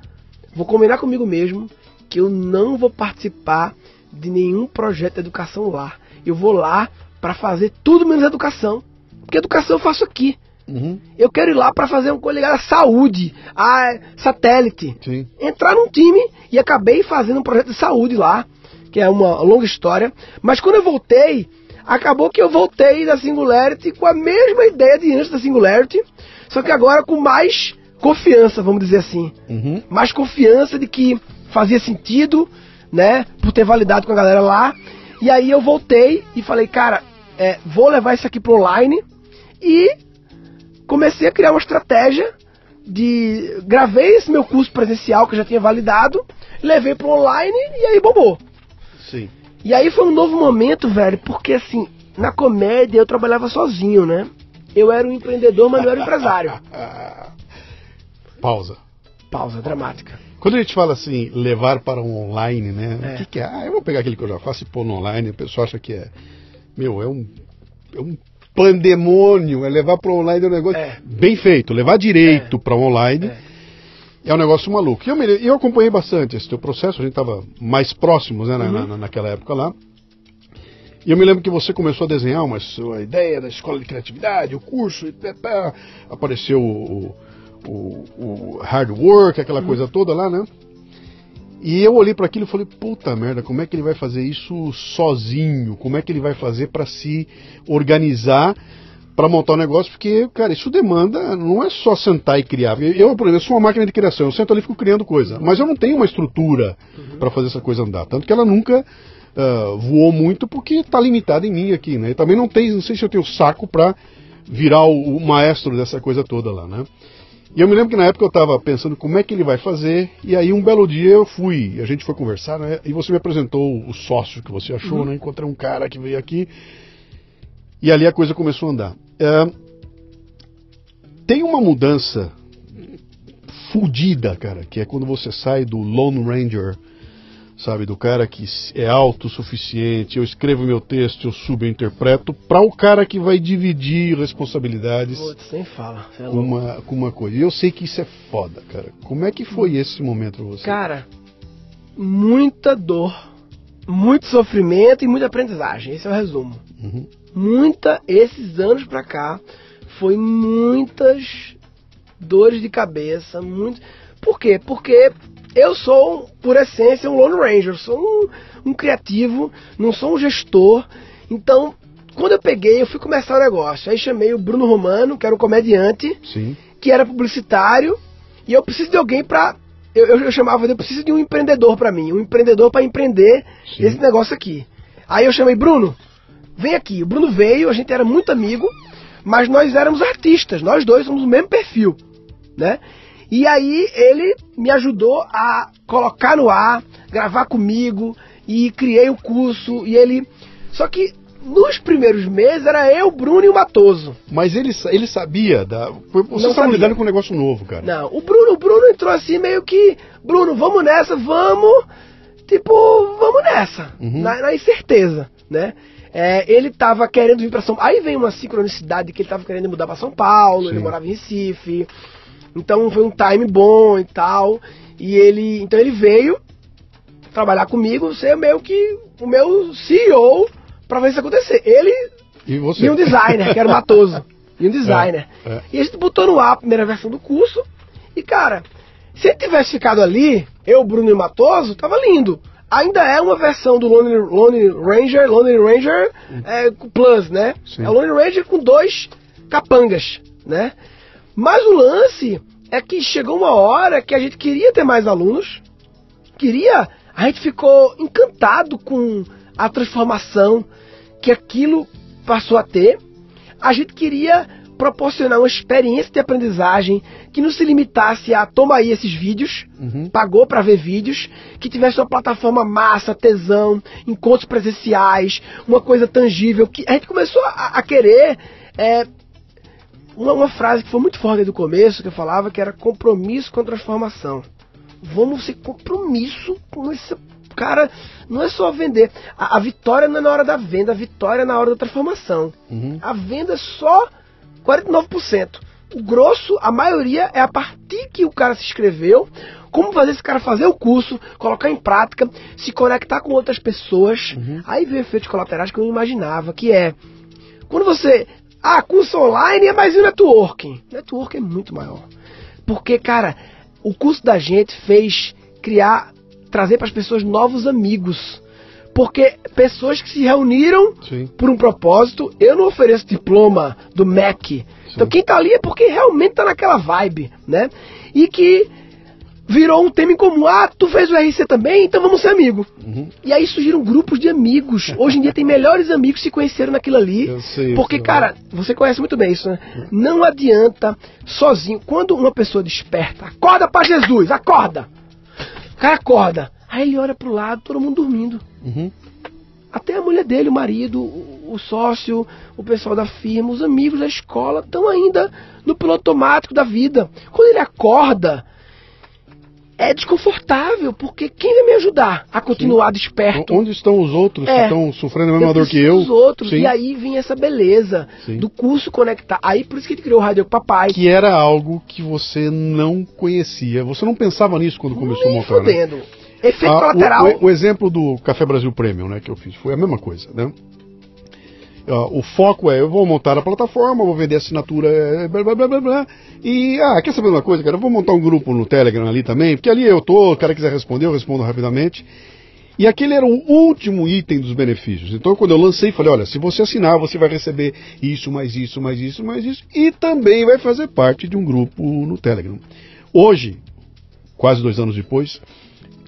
vou combinar comigo mesmo que eu não vou participar de nenhum projeto de educação lá. Eu vou lá para fazer tudo menos educação. Porque educação eu faço aqui. Uhum. Eu quero ir lá para fazer uma coisa ligada à saúde, a satélite. Sim. Entrar num time e acabei fazendo um projeto de saúde lá, que é uma longa história. Mas quando eu voltei, acabou que eu voltei da Singularity com a mesma ideia de antes da Singularity, só que agora com mais confiança, vamos dizer assim. Uhum. Mais confiança de que fazia sentido, né, por ter validado com a galera lá. E aí eu voltei e falei, cara, é, vou levar isso aqui pro online e comecei a criar uma estratégia de. Gravei esse meu curso presencial que eu já tinha validado, levei para online e aí bombou. Sim. E aí foi um novo momento, velho, porque assim, na comédia eu trabalhava sozinho, né? Eu era um empreendedor, mas não era um empresário. Pausa. Pausa dramática. Quando a gente fala assim, levar para um online, né? É. O que, que, é? Ah, eu vou pegar aquele que eu já faço e pôr no online, o pessoal acha que é. Meu, é um, é um pandemônio, é levar para online um negócio é. bem feito, levar direito é. para online. É. É um negócio maluco. E eu, eu acompanhei bastante esse teu processo, a gente estava mais próximos né, uhum. na, naquela época lá. E eu me lembro que você começou a desenhar uma sua ideia da escola de criatividade, o curso, e pá, apareceu o, o, o, hard work, aquela uhum. coisa toda lá, né? E eu olhei para aquilo e falei, puta merda, como é que ele vai fazer isso sozinho? Como é que ele vai fazer para se organizar para montar um negócio? Porque, cara, isso demanda, não é só sentar e criar. Eu, por exemplo, sou uma máquina de criação, eu sento ali e fico criando coisa, mas eu não tenho uma estrutura uhum. para fazer essa coisa andar. Tanto que ela nunca uh, voou muito porque está limitada em mim aqui, né? E também não tem, não sei se eu tenho saco para virar o, o maestro dessa coisa toda lá, né? E eu me lembro que na época eu estava pensando como é que ele vai fazer, e aí um belo dia eu fui, a gente foi conversar, né? E você me apresentou o sócio que você achou, uhum. né? Encontrei um cara que veio aqui, e ali a coisa começou a andar. É, tem uma mudança fudida, cara, que é quando você sai do Lone Ranger sabe? Do cara que é autossuficiente, eu escrevo meu texto, eu subo, eu interpreto, para o cara que vai dividir responsabilidades Putz, nem fala, é com, uma, com uma coisa. E eu sei que isso é foda, cara. Como é que foi esse momento pra você? Cara, muita dor, muito sofrimento e muita aprendizagem. Esse é o resumo. Uhum. muita, esses anos pra cá, foi muitas dores de cabeça, muito. Por quê? Porque eu sou, por essência, um Lone Ranger, sou um, um criativo, não sou um gestor. Então, quando eu peguei, eu fui começar o negócio. Aí chamei o Bruno Romano, que era um comediante, Sim. que era publicitário, e eu preciso de alguém pra. Eu, eu, eu chamava eu preciso de um empreendedor pra mim, um empreendedor pra empreender Sim. esse negócio aqui. Aí eu chamei Bruno, vem aqui. O Bruno veio, a gente era muito amigo, mas nós éramos artistas, nós dois somos o mesmo perfil, né? E aí ele me ajudou a colocar no ar, gravar comigo e criei o curso e ele só que nos primeiros meses era eu, Bruno e o Matoso. Mas ele, ele sabia da. Vocês Não estavam lidando com um negócio novo, cara. Não, o Bruno, o Bruno entrou assim meio que, Bruno, vamos nessa, vamos, tipo, vamos nessa, Uhum. na, na incerteza, né? É, ele tava querendo vir pra São Paulo, aí vem uma sincronicidade que ele tava querendo mudar pra São Paulo, ele Sim. morava em Recife, então foi um time bom e tal, e ele, então ele veio trabalhar comigo, ser meio que o meu CEO pra ver isso acontecer. Ele E você? e um designer, que era o Matoso. E um designer. É, é. E a gente botou no ar a primeira versão do curso. E, cara, se ele tivesse ficado ali, eu, Bruno e o Matoso, tava lindo. Ainda é uma versão do Lone, Lone Ranger, Lone Ranger é, com Plus, né? Sim. É o Lone Ranger com dois capangas, né? Mas o lance é que chegou uma hora que a gente queria ter mais alunos, queria. A gente ficou encantado com a transformação que aquilo passou a ter. A gente queria proporcionar uma experiência de aprendizagem que não se limitasse a toma aí esses vídeos, Uhum. pagou para ver vídeos, que tivesse uma plataforma massa, tesão, encontros presenciais, uma coisa tangível, que a gente começou a, a querer é, uma, uma frase que foi muito forte do começo, que eu falava que era compromisso com a transformação. Vamos ser compromisso com esse cara. Não é só vender. A, a vitória não é na hora da venda, a vitória é na hora da transformação. Uhum. A venda é só 49%. O grosso, a maioria, é a partir que o cara se inscreveu, como fazer esse cara fazer o curso, colocar em prática, se conectar com outras pessoas. Aí vem efeitos colaterais que eu não imaginava, que é quando você. Ah, curso online é mais um networking. Networking é muito maior. Porque, cara, o curso da gente fez criar, trazer para as pessoas novos amigos. Porque pessoas que se reuniram Sim. por um propósito, eu não ofereço diploma do MEC. Então quem tá ali é porque realmente tá naquela vibe, né? E que virou um tema em comum. Ah, tu fez o RC também, então vamos ser amigo. Uhum. E aí surgiram grupos de amigos. Hoje em dia tem melhores amigos que se conheceram naquilo ali. Eu sei, porque, sei. cara, você conhece muito bem isso, né? Não adianta sozinho. Quando uma pessoa desperta, acorda pra Jesus, acorda! O cara acorda. Aí ele olha pro lado, todo mundo dormindo. Uhum. Até a mulher dele, o marido, o, o sócio, o pessoal da firma, os amigos da escola estão ainda no piloto automático da vida. Quando ele acorda, é desconfortável, porque quem vai me ajudar a continuar desperto? Onde estão os outros que É. estão sofrendo a mesma dor que eu? dos outros. Sim. E aí vem essa beleza Sim. do curso conectar. Aí por isso que ele criou o Rádio Papai. Que era algo que você não conhecia. Você não pensava nisso quando começou a Nem montar, né? fudendo. Efeito Ah, o- colateral. O, o exemplo do Café Brasil Premium, né, que eu fiz, foi a mesma coisa, né? Ah, o foco é, eu vou montar a plataforma, vou vender assinatura, é, blá, blá, blá, blá, blá, e, ah, quer saber uma coisa, cara? Eu vou montar um grupo no Telegram ali também, porque ali eu tô, o cara quiser responder, eu respondo rapidamente. E aquele era o último item dos benefícios. Então, quando eu lancei, falei: olha, se você assinar, você vai receber isso, mais isso, mais isso, mais isso, e também vai fazer parte de um grupo no Telegram. Hoje, quase dois anos depois,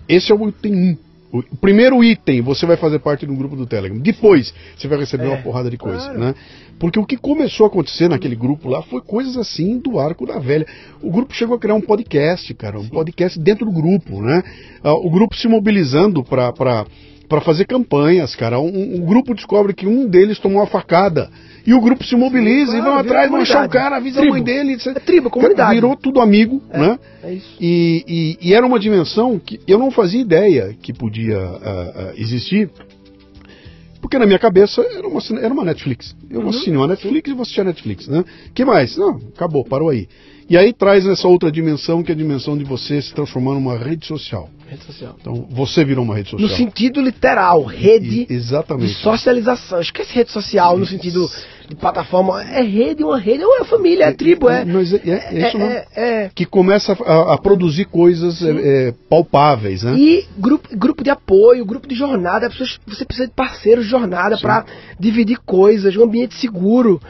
esse é o item 1. O primeiro item, você vai fazer parte de um grupo do Telegram. Depois, você vai receber É, uma porrada de coisa, claro. né? Porque o que começou a acontecer naquele grupo lá foi coisas assim do arco da velha. O grupo chegou a criar um podcast, cara, um podcast dentro do grupo, né? Ah, o grupo se mobilizando para para fazer campanhas, cara. Um, um grupo descobre que um deles tomou uma facada. E o grupo se mobiliza Sim, e claro, vão atrás, vão achar o cara, avisa a Tribo. mãe dele. etc. É tribo, comunidade. Virou tudo amigo, né? É isso. E, e- e era uma dimensão que eu não fazia ideia que podia ah, ah, existir, porque na minha cabeça era uma, era uma Netflix. Eu Uhum. assistir uma Netflix e vou assistir a Netflix, né? que mais? Não, acabou, parou aí. E aí traz essa outra dimensão, que é a dimensão de você se transformar numa rede social. Rede social. Então, você virou uma rede social. No sentido literal, rede E- exatamente. de socialização. Esquece rede social no sentido de plataforma. É rede, uma rede, é uma família, é tribo, é. Mas é, é- é isso, é, não? é- Que começa a, a produzir coisas é, é, palpáveis, né? E grupo, grupo de apoio, grupo de jornada, as pessoas- você precisa de parceiros de jornada para dividir coisas, um ambiente seguro.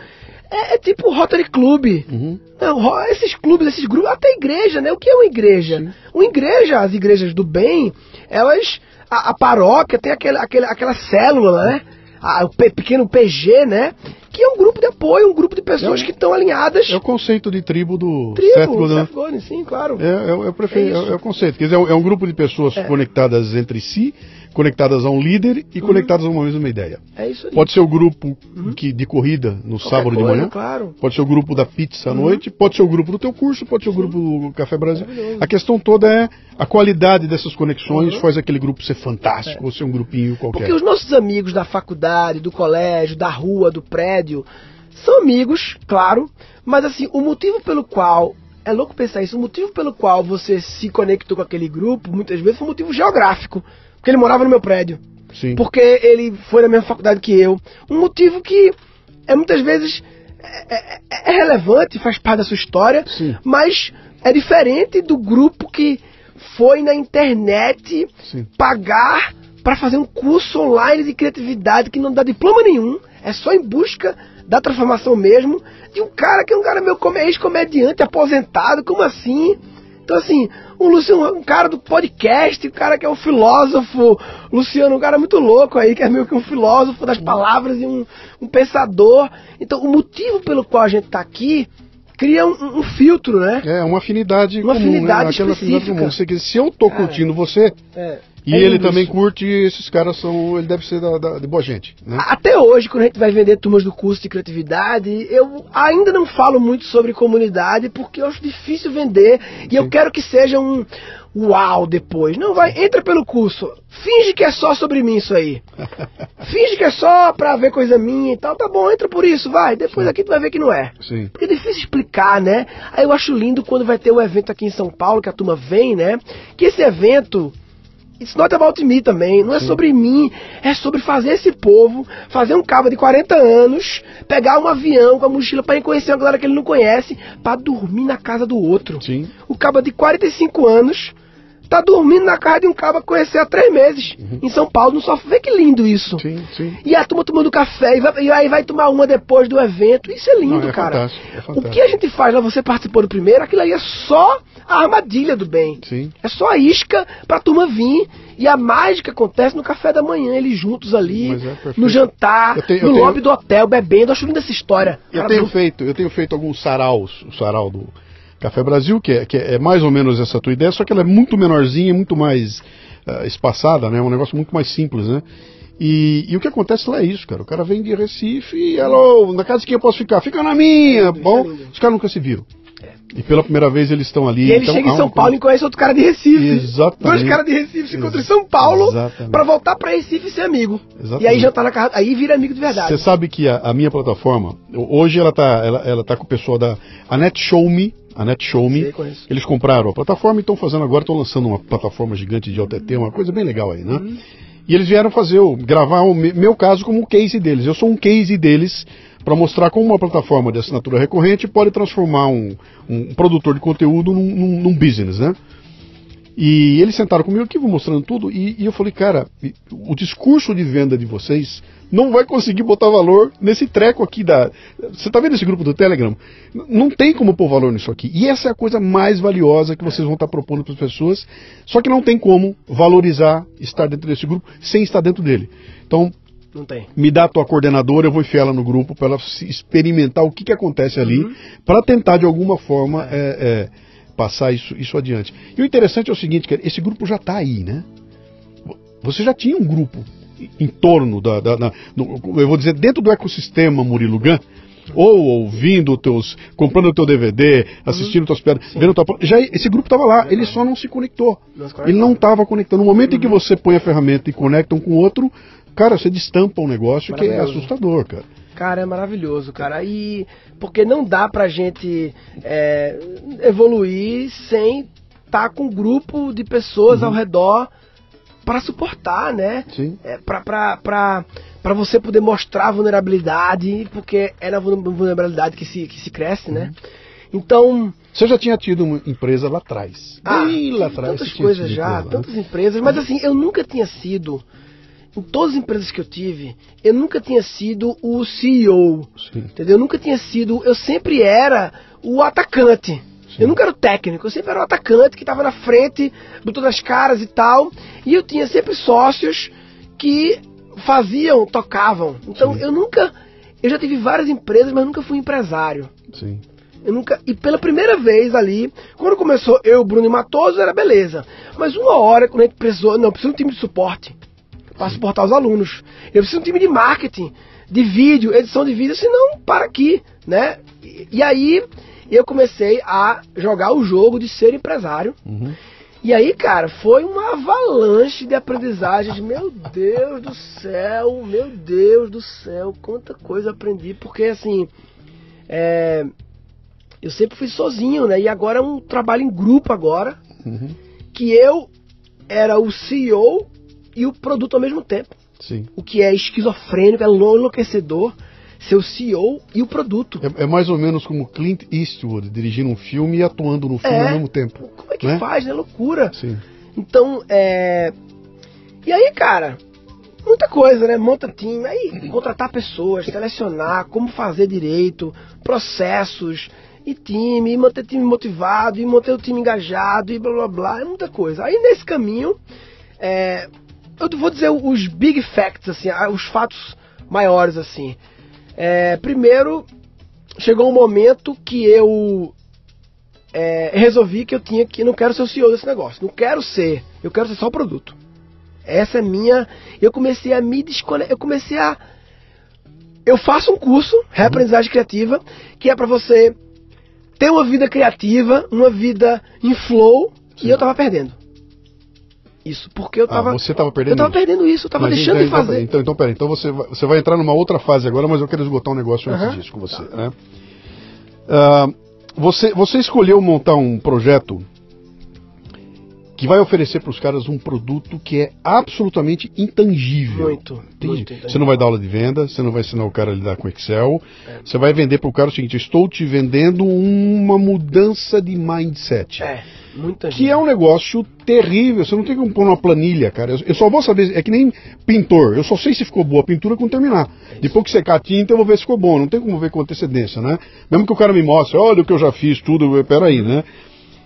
É, é tipo o Rotary Club. Uhum. Não, esses clubes, esses grupos, até igreja, né? O que é uma igreja? Uma igreja, as igrejas do bem, elas. A, a paróquia tem aquele, aquele, aquela célula, né? A- o pe- pequeno PG, né? Que é um grupo de apoio, um grupo de pessoas É que estão alinhadas. É o conceito de tribo do Tribo, Seth Godin. Seth Godin, sim, claro. É, é, o- é o prefe- É é- é o conceito. Quer dizer, é um, é grupo de pessoas É. conectadas entre si, conectadas a um líder e conectadas a uma mesma ideia. É isso aí. Pode ser o grupo que, de corrida no Qualquer sábado de coisa, manhã. Claro. Pode ser o grupo da pizza à noite, pode ser o grupo do teu curso, pode ser o grupo do Café Brasil. A questão toda é a qualidade dessas conexões Uhum. faz aquele grupo ser fantástico, ou ser um grupinho qualquer. Porque os nossos amigos da faculdade, do colégio, da rua, do prédio, são amigos, claro, mas assim, o motivo pelo qual. É louco pensar isso, o motivo pelo qual você se conectou com aquele grupo, muitas vezes foi um motivo geográfico. Porque ele morava no meu prédio. Sim. Porque ele foi na mesma faculdade que eu. Um motivo que é muitas vezes é, é- é relevante, faz parte da sua história, Sim. mas é diferente do grupo que foi na internet Sim. pagar para fazer um curso online de criatividade que não dá diploma nenhum, é só em busca da transformação mesmo, de um cara que é um cara meu come- ex-comediante aposentado, como assim? Então assim, um Luciano, um cara do podcast, um cara que é um filósofo, Luciano, um cara muito louco aí, que é meio que um filósofo das palavras e um, um pensador. Então o motivo pelo qual a gente tá aqui cria um, um filtro, né? É uma afinidade Uma comum, afinidade né? Aquela afinidade específica. comum. Se eu tô Cara, curtindo você É, e é ele lindo também isso. curte, esses caras são. Ele deve ser da, da- de boa gente. Né? Até hoje, quando a gente vai vender turmas do curso de criatividade, eu ainda não falo muito sobre comunidade porque eu acho difícil vender e eu Sim. quero que seja um uau depois. Não, vai, entra pelo curso. Finge que é só sobre mim isso aí. Finge que é só pra ver coisa minha e tal. Tá bom, entra por isso, vai. Depois aqui tu vai ver que não é. Sim. Porque é difícil explicar, né? Aí eu acho lindo quando vai ter o evento aqui em São Paulo, que a turma vem, né? Que esse evento. It's not about me também, não é sobre mim, é sobre fazer esse povo, fazer um cabo de 40 anos, pegar um avião com a mochila para ir conhecer uma galera que ele não conhece, para dormir na casa do outro. Sim. O cabo de 45 anos tá dormindo na casa de um cabo a conhecer há três meses, em São Paulo, no sofá. Vê que lindo isso. Uhum. Sim, sim. E a turma tomando café, e, vai- e aí vai tomar uma depois do evento. Isso é lindo, Não, é cara. fantástico, é o fantástico. que a gente faz lá, você participou do primeiro, aquilo ali é só a armadilha do bem. Sim. É só a isca pra turma vir. E a mágica acontece no café da manhã, eles juntos ali, é no jantar, tenho- no tenho- lobby do hotel, bebendo. Acho linda essa história. Eu Cara, tenho não- feito, eu tenho feito alguns saraus, o sarau do Café Brasil, que é, que é mais ou menos essa tua ideia, só que ela é muito menorzinha, muito mais ah, espaçada, né? É um negócio muito mais simples, né? E, e o que acontece lá é isso, cara. O cara vem de Recife e, alô, na casa de quem eu posso ficar? Fica na minha, É, bom? Os caras nunca se viram. E pela primeira vez eles estão ali. E ele então chega em São Paulo coisa- e conhece outro cara de Recife. Exatamente. Dois caras de Recife se encontram em São Paulo pra voltar pra Recife e ser amigo. Exatamente. E aí jantar na casa. Aí vira amigo de verdade. Você sabe que a, a minha plataforma, hoje ela tá, ela, ela tá com o pessoal da a Net Show Me, a Net Show Me. Sei, conheço. Eles compraram a plataforma e estão fazendo agora, estão lançando uma plataforma gigante de OTT, uma coisa bem legal aí, né? Uhum. E eles vieram fazer, gravar o me- meu caso como um case deles. Eu sou um case deles para mostrar como uma plataforma de assinatura recorrente pode transformar um, um produtor de conteúdo num, num- num business, né? E eles sentaram comigo aqui, vou mostrando tudo, e, e eu falei, cara, o discurso de venda de vocês não vai conseguir botar valor nesse treco aqui da. Você tá vendo esse grupo do Telegram? Não tem como pôr valor nisso aqui. E essa é a coisa mais valiosa que vocês vão estar propondo para as pessoas, só que não tem como valorizar estar dentro desse grupo sem estar dentro dele. Então, Não tem. me dá a tua coordenadora, eu vou enfiar ela no grupo para ela experimentar o que, que acontece ali, para tentar de alguma forma é, é, passar isso, isso adiante. E o interessante é o seguinte, que esse grupo já está aí, né? Você já tinha um grupo em torno da, da- da- do- eu vou dizer, dentro do ecossistema Murilo Gun, ou ouvindo teus, comprando o teu DVD, assistindo tuas piadas, vendo tua, já esse grupo estava lá, ele só não se conectou. Ele não estava conectando. No momento em que você põe a ferramenta e conecta um com o outro, cara, você destampa um negócio que é assustador, cara. Cara, é maravilhoso, cara. E porque não dá pra gente é, evoluir sem estar com um grupo de pessoas ao redor para suportar, né? Sim. É, para você poder mostrar a vulnerabilidade, porque é na vulner- vulnerabilidade que se, que se cresce, né? Então, Você já tinha tido uma empresa lá atrás. ah, lá atrás. tantas coisas já, empresa, né? tantas empresas, mas assim, eu nunca tinha sido, em todas as empresas que eu tive, eu nunca tinha sido o CEO, Sim. entendeu? Eu nunca tinha sido, eu sempre era o atacante. Eu nunca era o técnico, eu sempre era o atacante que estava na frente, botando as caras e tal. E eu tinha sempre sócios que faziam, tocavam. Então Sim. eu nunca. Eu já tive várias empresas, mas nunca fui empresário. Sim. Eu nunca. E pela primeira vez ali, quando começou eu, Bruno e Matoso, era beleza. Mas uma hora, quando a gente precisou, não, precisa de um time de suporte para suportar os alunos. Eu preciso de um time de marketing, de vídeo, edição de vídeo, senão para aqui, né? E, e aí eu comecei a jogar o jogo de ser empresário. Uhum. E aí, cara, foi uma avalanche de aprendizagens. Meu Deus do céu, meu Deus do céu, quanta coisa aprendi, porque assim, é, eu sempre fui sozinho, né? E agora é um trabalho em grupo agora, Uhum. que eu era o CEO e o produto ao mesmo tempo. Sim. O que é esquizofrênico, é enlouquecedor ser o CEO e o produto. É, é mais ou menos como Clint Eastwood dirigindo um filme e atuando no filme É. ao mesmo tempo. Como é que né? faz, né? Loucura. Sim. Então, é. E aí, cara, muita coisa, né? Monta time, aí contratar pessoas, selecionar, como fazer direito, processos, e time, e manter time motivado, e manter o time engajado, e blá blá blá, é muita coisa. Aí nesse caminho, é, eu vou dizer os big facts, assim, ah, os fatos maiores, assim. É, primeiro, chegou um momento que eu é, resolvi que eu tinha que não quero ser o CEO desse negócio, não quero ser, eu quero ser só o produto. Essa é minha. Eu comecei a me desconectar, eu comecei a eu faço um curso, reaprendizagem criativa, que é pra você ter uma vida criativa, uma vida em flow, e eu tava perdendo. Isso, porque eu tava ah, você estava perdendo eu tava isso. perdendo isso, eu tava Mas deixando então, de fazer. Então, então, pera, então você, vai, você vai entrar numa outra fase agora, mas eu quero esgotar um negócio antes Aham. disso com você. Né? Ah, você, você escolheu montar um projeto que vai oferecer para os caras um produto que é absolutamente intangível. Muito, muito. Você não vai dar aula de venda, você não vai ensinar o cara a lidar com Excel. É. Você vai vender para o cara o seguinte: estou te vendendo uma mudança de mindset. É, muito Que é um negócio terrível, você não tem como pôr numa planilha, cara. Eu, eu só vou saber, é que nem pintor, eu só sei se ficou boa a pintura quando terminar. Depois que secar a tinta, eu vou ver se ficou bom, não tem como ver com antecedência, né? Mesmo que o cara me mostre, olha o que eu já fiz, tudo, peraí, né?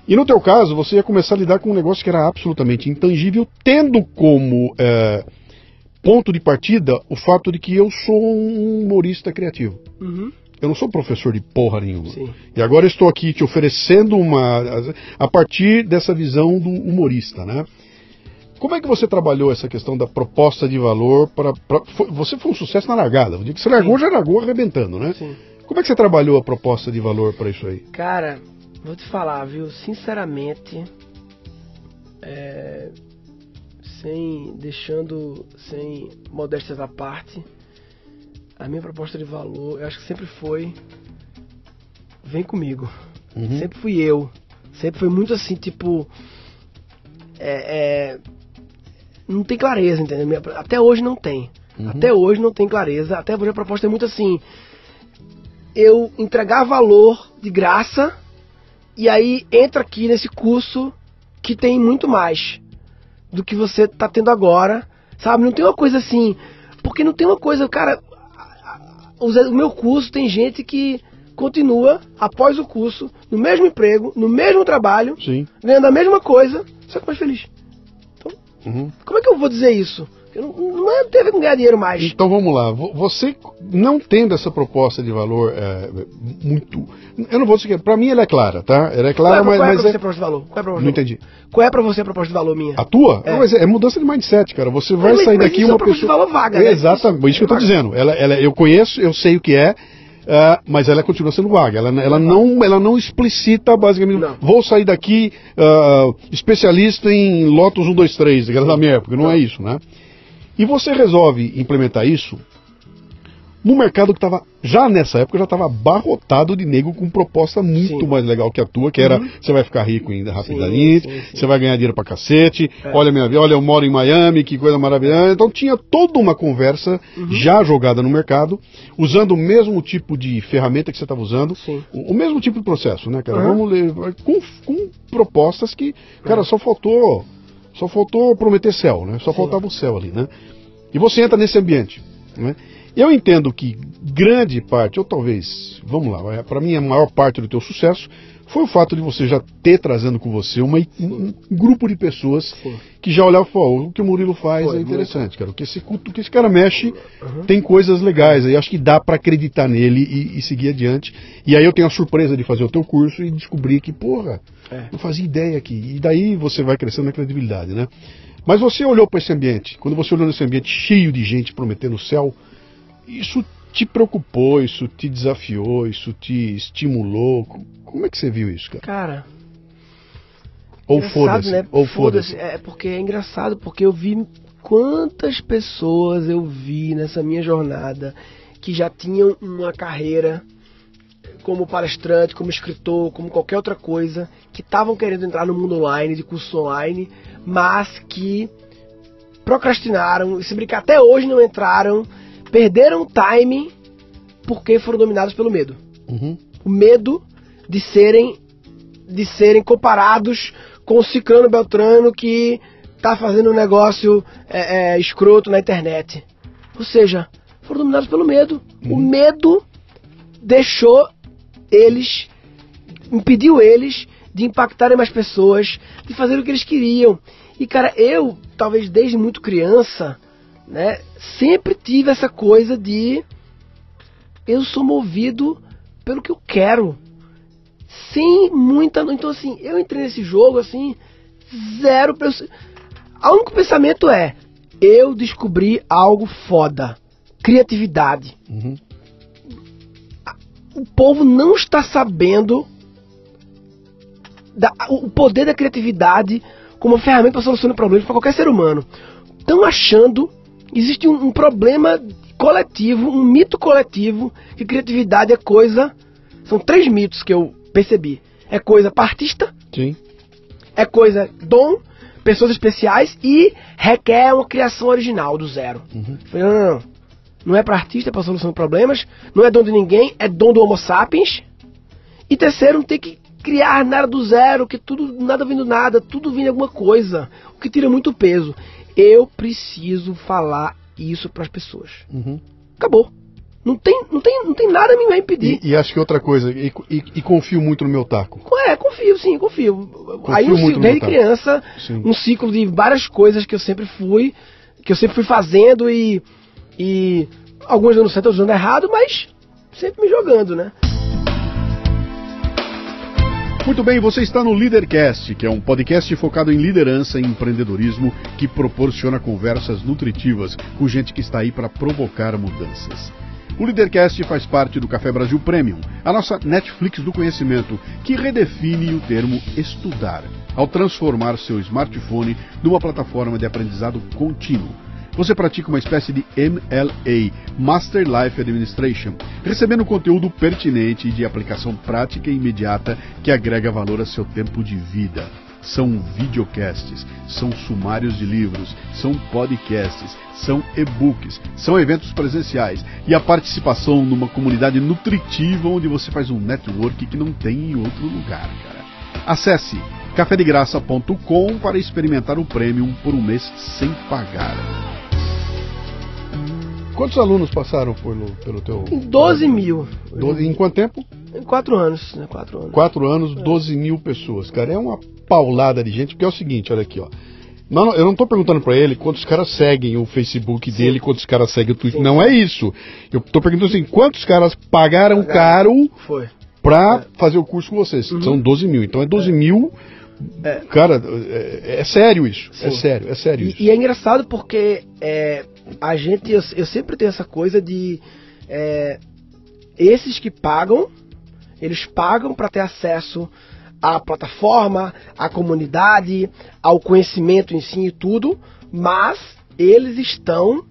E no teu caso, você ia começar a lidar com um negócio que era absolutamente intangível, tendo como é, ponto de partida o fato de que eu sou um humorista criativo. Uhum, Eu não sou professor de porra nenhuma. sim. E agora estou aqui te oferecendo uma. a partir dessa visão do humorista, né? Como é que você trabalhou essa questão da proposta de valor para. Você foi um sucesso na largada. O dia que você largou, Sim. já largou arrebentando, né? Sim. Como é que você trabalhou a proposta de valor para isso aí? Cara, vou te falar, viu? Sinceramente, é, sem deixando, sem modéstias à parte, a minha proposta de valor, eu acho que sempre foi, vem comigo. Uhum. Sempre fui eu. Sempre foi muito assim, tipo, é, é, não tem clareza, entendeu? Até hoje não tem. Uhum. Até hoje não tem clareza. Até hoje a proposta é muito assim, eu entregar valor de graça e aí entra aqui nesse curso que tem muito mais do que você está tendo agora, sabe? Não tem uma coisa assim, porque não tem uma coisa, cara. O meu curso tem gente que continua após o curso no mesmo emprego, no mesmo trabalho, Sim. ganhando a mesma coisa, só que mais feliz. Uhum. Como é que eu vou dizer isso? Não, não é ver com ganhar dinheiro mais. Então vamos lá. Vo- Você não tendo essa proposta de valor é, muito. Eu não vou dizer que. Para mim ela é clara, tá? Ela é Qual clara, é, mas. qual é mas pra é- você a proposta de valor? Qual é Não entendi. Qual é pra você a proposta de valor minha? A tua? É. Não, mas é, é mudança de mindset, cara. Você vai mas- sair mas daqui isso é uma proposta pessoa. de valor vaga, né? Exatamente, Isso- isso, que eu tô dizendo. Ela, ela, eu conheço, eu sei o que é. ah, mas ela continua sendo vaga. Ela, ela, não, ela não explicita basicamente. Não. Vou sair daqui ah, especialista em Lotus 1, 2, 3, que era da minha época. Não, é isso, né? E você resolve implementar isso no mercado que estava, já nessa época, já estava abarrotado de nego com proposta muito Sim. mais legal que a tua, que era, Uhum. você vai ficar rico ainda rapidamente, você vai ganhar dinheiro pra cacete, É. olha minha vida, olha, eu moro em Miami, que coisa maravilhosa. Então tinha toda uma conversa Uhum. já jogada no mercado, usando o mesmo tipo de ferramenta que você estava usando, o, o mesmo tipo de processo, né, cara? Uhum. Vamos ler, com, com propostas que, cara, só faltou, só faltou prometer céu, né? Só Sim. faltava o céu ali, né? E você entra nesse ambiente, né? Eu entendo que grande parte, ou talvez, vamos lá, para mim a maior parte do teu sucesso foi o fato de você já ter trazendo com você uma, um, grupo de pessoas Sim. que já olhavam e falaram, o que o Murilo faz Foi, é interessante, cara. O que esse, o que esse cara mexe tem coisas legais. Aí acho que dá para acreditar nele e, e seguir adiante. E aí eu tenho a surpresa de fazer o teu curso e descobrir que, porra, É. não fazia ideia aqui. E daí você vai crescendo na credibilidade, né? Mas você olhou para esse ambiente, quando você olhou nesse ambiente cheio de gente prometendo o céu, isso te preocupou, isso te desafiou, isso te estimulou? Co- Como é que você viu isso, cara? Cara, Ou foda-se, né? ou foda-se. É porque é engraçado, porque eu vi quantas pessoas eu vi nessa minha jornada que já tinham uma carreira como palestrante, como escritor, como qualquer outra coisa, que estavam querendo entrar no mundo online, de curso online, mas que procrastinaram, e se brincar, até hoje não entraram, perderam o time porque foram dominados pelo medo Uhum. o medo de serem de serem comparados com o Ciclano Beltrano que tá fazendo um negócio é, é, escroto na internet. Ou seja, foram dominados pelo medo. O medo deixou eles, impediu eles de impactarem mais pessoas, de fazer o que eles queriam. E cara, eu, talvez desde muito criança, né, sempre tive essa coisa de eu sou movido pelo que eu quero. Sem muita. Então, assim, eu entrei nesse jogo, assim, zero. O único pensamento é: eu descobri algo foda. Criatividade. Uhum. O povo não está sabendo da- o poder da criatividade como ferramenta para solucionar problemas para qualquer ser humano. Estão achando existe um, um problema coletivo, um mito coletivo que criatividade é coisa. São três mitos que eu percebi. É coisa para artista, Sim. é coisa dom, pessoas especiais e requer uma criação original do zero. Uhum. Falei, não, não, não. Não é para artista, é para solução de problemas. Não é dom de ninguém, é dom do Homo sapiens. E terceiro, não tem que criar nada do zero, que tudo, nada vem do nada, tudo de alguma coisa. O que tira muito peso. Eu preciso falar isso para as pessoas. Uhum. Acabou. Não tem, não tem, não tem nada a me vai impedir. E, e acho que outra coisa, e, e- e confio muito no meu taco. É, confio, sim, confio. Aí, um ciclo, no desde criança, Sim. um ciclo de várias coisas que eu sempre fui, que eu sempre fui fazendo e. e alguns dando certo, outros dando errado, mas sempre me jogando, né? Muito bem, você está no Leadercast, que é um podcast focado em liderança e empreendedorismo que proporciona conversas nutritivas com gente que está aí para provocar mudanças. O Leadercast faz parte do Café Brasil Premium, a nossa Netflix do conhecimento, que redefine o termo estudar, ao transformar seu smartphone numa plataforma de aprendizado contínuo. Você pratica uma espécie de MLA, Master Life Administration, recebendo conteúdo pertinente e de aplicação prática e imediata que agrega valor a seu tempo de vida. São videocasts, são sumários de livros, são podcasts, são e-books, são eventos presenciais e a participação numa comunidade nutritiva onde você faz um network que não tem em outro lugar, cara. Acesse cafedegraça.com para experimentar o Premium por um mês sem pagar. Quantos alunos passaram pelo, pelo teu. Em 12 mil. Doze- em quanto tempo? Em 4 anos, né? 4 anos. Quatro anos, 12 mil pessoas. Cara, é uma paulada de gente, porque é o seguinte, olha aqui, ó. Não, eu não tô perguntando pra ele quantos caras seguem o Facebook Sim. dele, quantos caras seguem o Twitter. Sim. Não é isso. Eu tô perguntando assim, quantos caras pagaram Pagaram. caro Foi. pra fazer o curso com vocês? Uhum. São 12 mil. Então é 12 mil. É. Cara, é, é sério isso. É Sim. sério, é sério isso. E, e é engraçado porque é, a gente, eu, eu sempre tenho essa coisa de é, esses que pagam, eles pagam para ter acesso à plataforma, à comunidade, ao conhecimento em si e tudo, mas eles estão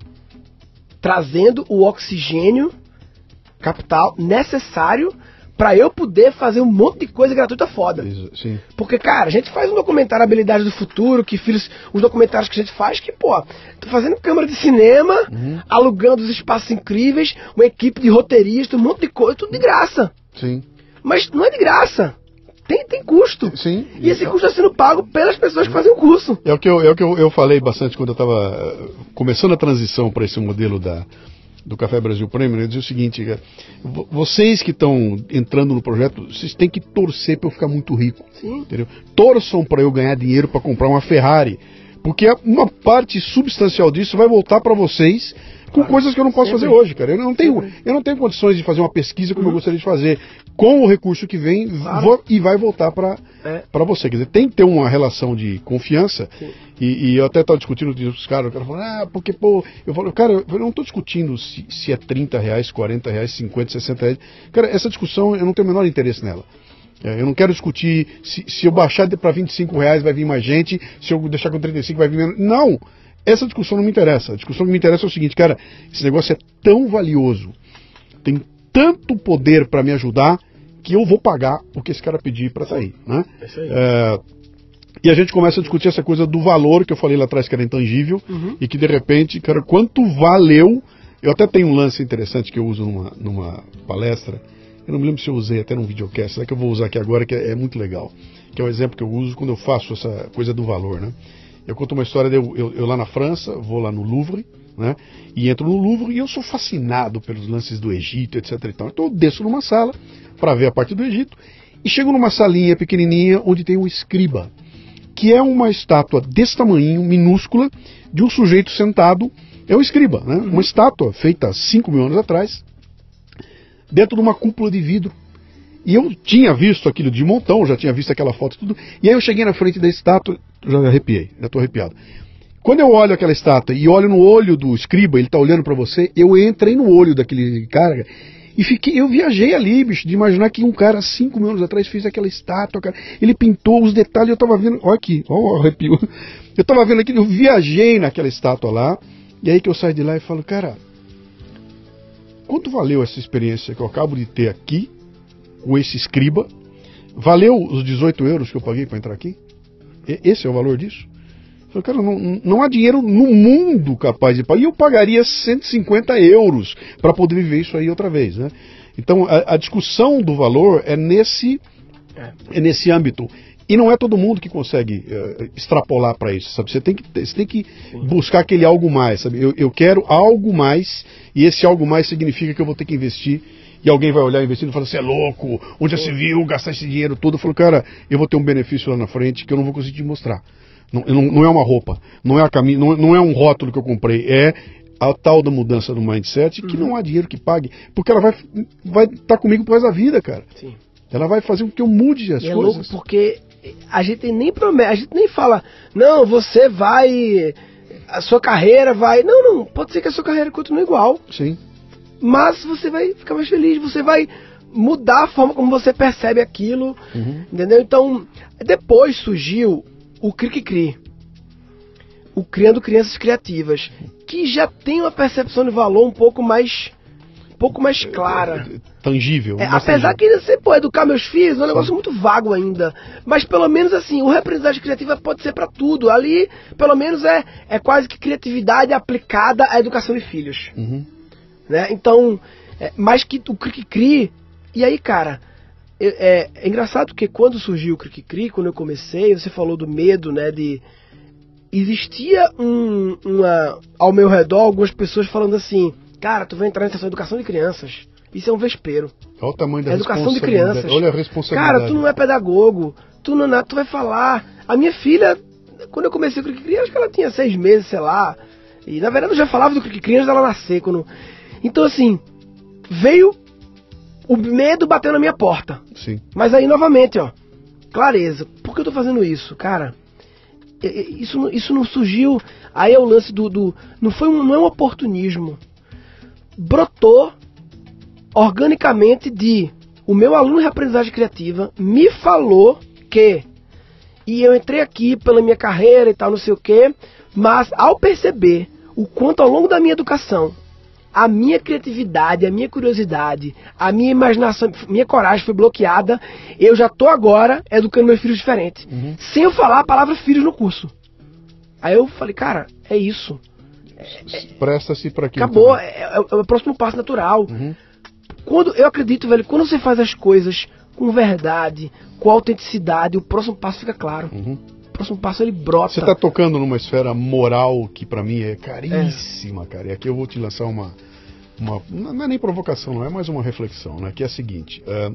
trazendo o oxigênio capital necessário para eu poder fazer um monte de coisa gratuita foda. Isso, sim. Porque, cara, a gente faz um documentário Habilidade do Futuro, que filhos, os documentários que a gente faz, que, pô, tô fazendo câmera de cinema, alugando os espaços incríveis, uma equipe de roteiristas, um monte de coisa, tudo de graça. Sim. Mas não é de graça. Tem, tem custo. Sim. E esse custo está sendo pago pelas pessoas que fazem o curso. É o que eu, é o que eu, eu falei bastante quando eu estava começando a transição para esse modelo da, do Café Brasil Prêmio, né? eu dizia o seguinte, vo- vocês que estão entrando no projeto, vocês têm que torcer para eu ficar muito rico. Sim. Entendeu? Torçam para eu ganhar dinheiro para comprar uma Ferrari. Porque uma parte substancial disso vai voltar para vocês com coisas que eu não posso Sempre. fazer hoje, cara. Eu não tenho, Sempre. eu não tenho condições de fazer uma pesquisa como eu gostaria de fazer. Com o recurso que vem, Claro. vou- e vai voltar para É. para você. Quer dizer, tem que ter uma relação de confiança. E, e eu até estava discutindo com os caras, o cara falou, ah, porque, pô, eu falo, cara, eu não estou discutindo se, se é 30 reais, 40 reais, 50, 60 reais. Cara, essa discussão eu não tenho o menor interesse nela. É, eu não quero discutir se, se eu baixar para 25 reais vai vir mais gente, se eu deixar com 35 vai vir menos. Não! Essa discussão não me interessa. A discussão que me interessa é o seguinte, cara, esse negócio é tão valioso, tem tanto poder para me ajudar, que eu vou pagar o que esse cara pedir para sair. Né? É isso aí. É, e a gente começa a discutir essa coisa do valor que eu falei lá atrás que era intangível Uhum. e que de repente, cara, quanto valeu. Eu até tenho um lance interessante que eu uso numa, numa palestra. Eu não me lembro se eu usei até num videocast, será que eu vou usar aqui agora, que é, é muito legal. Que é o exemplo que eu uso quando eu faço essa coisa do valor, né? Eu conto uma história de eu, eu, eu lá na França, vou lá no Louvre, né? E entro no Louvre e eu sou fascinado pelos lances do Egito, etc. Então eu desço numa sala para ver a parte do Egito e chego numa salinha pequenininha onde tem um escriba, que é uma estátua desse tamanho, minúscula, de um sujeito sentado. É um escriba, né? Uma estátua feita há 5 mil anos atrás, dentro de uma cúpula de vidro. E eu tinha visto aquilo de montão, já tinha visto aquela foto e tudo. E aí eu cheguei na frente da estátua, já arrepiei, já estou arrepiado. Quando eu olho aquela estátua e olho no olho do escriba, ele está olhando para você, eu entrei no olho daquele cara e fiquei, eu viajei ali, bicho, de imaginar que um cara cinco mil anos atrás fez aquela estátua, cara. Ele pintou os detalhes, eu tava vendo, olha aqui, olha o arrepio. Eu tava vendo aqui, eu viajei naquela estátua lá, e aí que eu saio de lá e falo, cara, quanto valeu essa experiência que eu acabo de ter aqui, com esse escriba? Valeu os 18 euros que eu paguei para entrar aqui? Esse é o valor disso? Eu falei, cara, não, não há dinheiro no mundo capaz de pagar. E eu pagaria 150 euros para poder viver isso aí outra vez, né? Então, a, a discussão do valor é nesse, é nesse âmbito. E não é todo mundo que consegue eh, extrapolar para isso, sabe? Você tem que, você tem que buscar aquele algo mais, sabe? Eu, eu quero algo mais, e esse algo mais significa que eu vou ter que investir. E alguém vai olhar investindo e falar, você é louco, onde já se viu gastar esse dinheiro todo? Eu falo, cara, eu vou ter um benefício lá na frente que eu não vou conseguir te mostrar. Não, não, não é uma roupa, não é, a cami não, não é um rótulo que eu comprei, é a tal da mudança do mindset que não há dinheiro que pague, porque ela vai estar vai tá comigo por resto da vida, cara. Sim. Ela vai fazer com que eu mude as E é coisas. louco porque a gente nem promete, a gente nem fala, não, você vai, a sua carreira vai. Não, não, pode ser que a sua carreira continue igual, Sim. Mas você vai ficar mais feliz, você vai mudar a forma como você percebe aquilo, Uhum. entendeu? Então, depois surgiu o Cri Cri, o Criando Crianças Criativas, que já tem uma percepção de valor um pouco mais, um pouco mais clara. Tangível. É, apesar tangível. que você pô, educar meus filhos é um negócio muito vago ainda. Mas pelo menos assim, o representante criativa pode ser pra tudo. Ali, pelo menos, é, é quase que criatividade aplicada à educação de filhos. Uhum. Né? Então, é, mais que o Cri-Cri. E aí, cara, é, é- engraçado porque quando surgiu o Cri-Cri, quando eu comecei, você falou do medo, né? De. Existia um, uma. Ao meu redor, algumas pessoas falando assim: Cara, tu vai entrar nessa educação de crianças. Isso é um vespeiro. Olha o tamanho da É educação de crianças. Olha a responsabilidade. Cara, tu não é pedagogo, tu não é tu vai falar. A minha filha, quando eu comecei com o Cri acho que ela tinha seis meses, sei lá. E na verdade eu já falava do Cri antes dela nascer. Quando... Então assim, veio o medo batendo na minha porta. Sim. Mas aí novamente, ó, clareza. Por que eu tô fazendo isso, cara? Isso, não- isso não surgiu. Aí é o lance do. do não foi um, não é um oportunismo. Brotou organicamente de o meu aluno de aprendizagem criativa me falou que e eu entrei aqui pela minha carreira e tal, não sei o quê, mas ao perceber o quanto ao longo da minha educação a minha criatividade, a minha curiosidade, a minha imaginação, minha coragem foi bloqueada. Eu já tô agora educando meus filhos diferente, Uhum. sem eu falar a palavra filhos no curso. Aí eu falei, cara, é isso. Presta-se para aquilo. Acabou, também. é, é- é o próximo passo natural. Uhum. Quando eu acredito, velho, quando você faz as coisas com verdade, com autenticidade, o próximo passo fica claro. Uhum. Próximo passo ele brota. Você está tocando numa esfera moral que para mim é caríssima, cara. E aqui eu vou te lançar uma, uma. Não é nem provocação, não é mais uma reflexão, né? Que é a seguinte. é,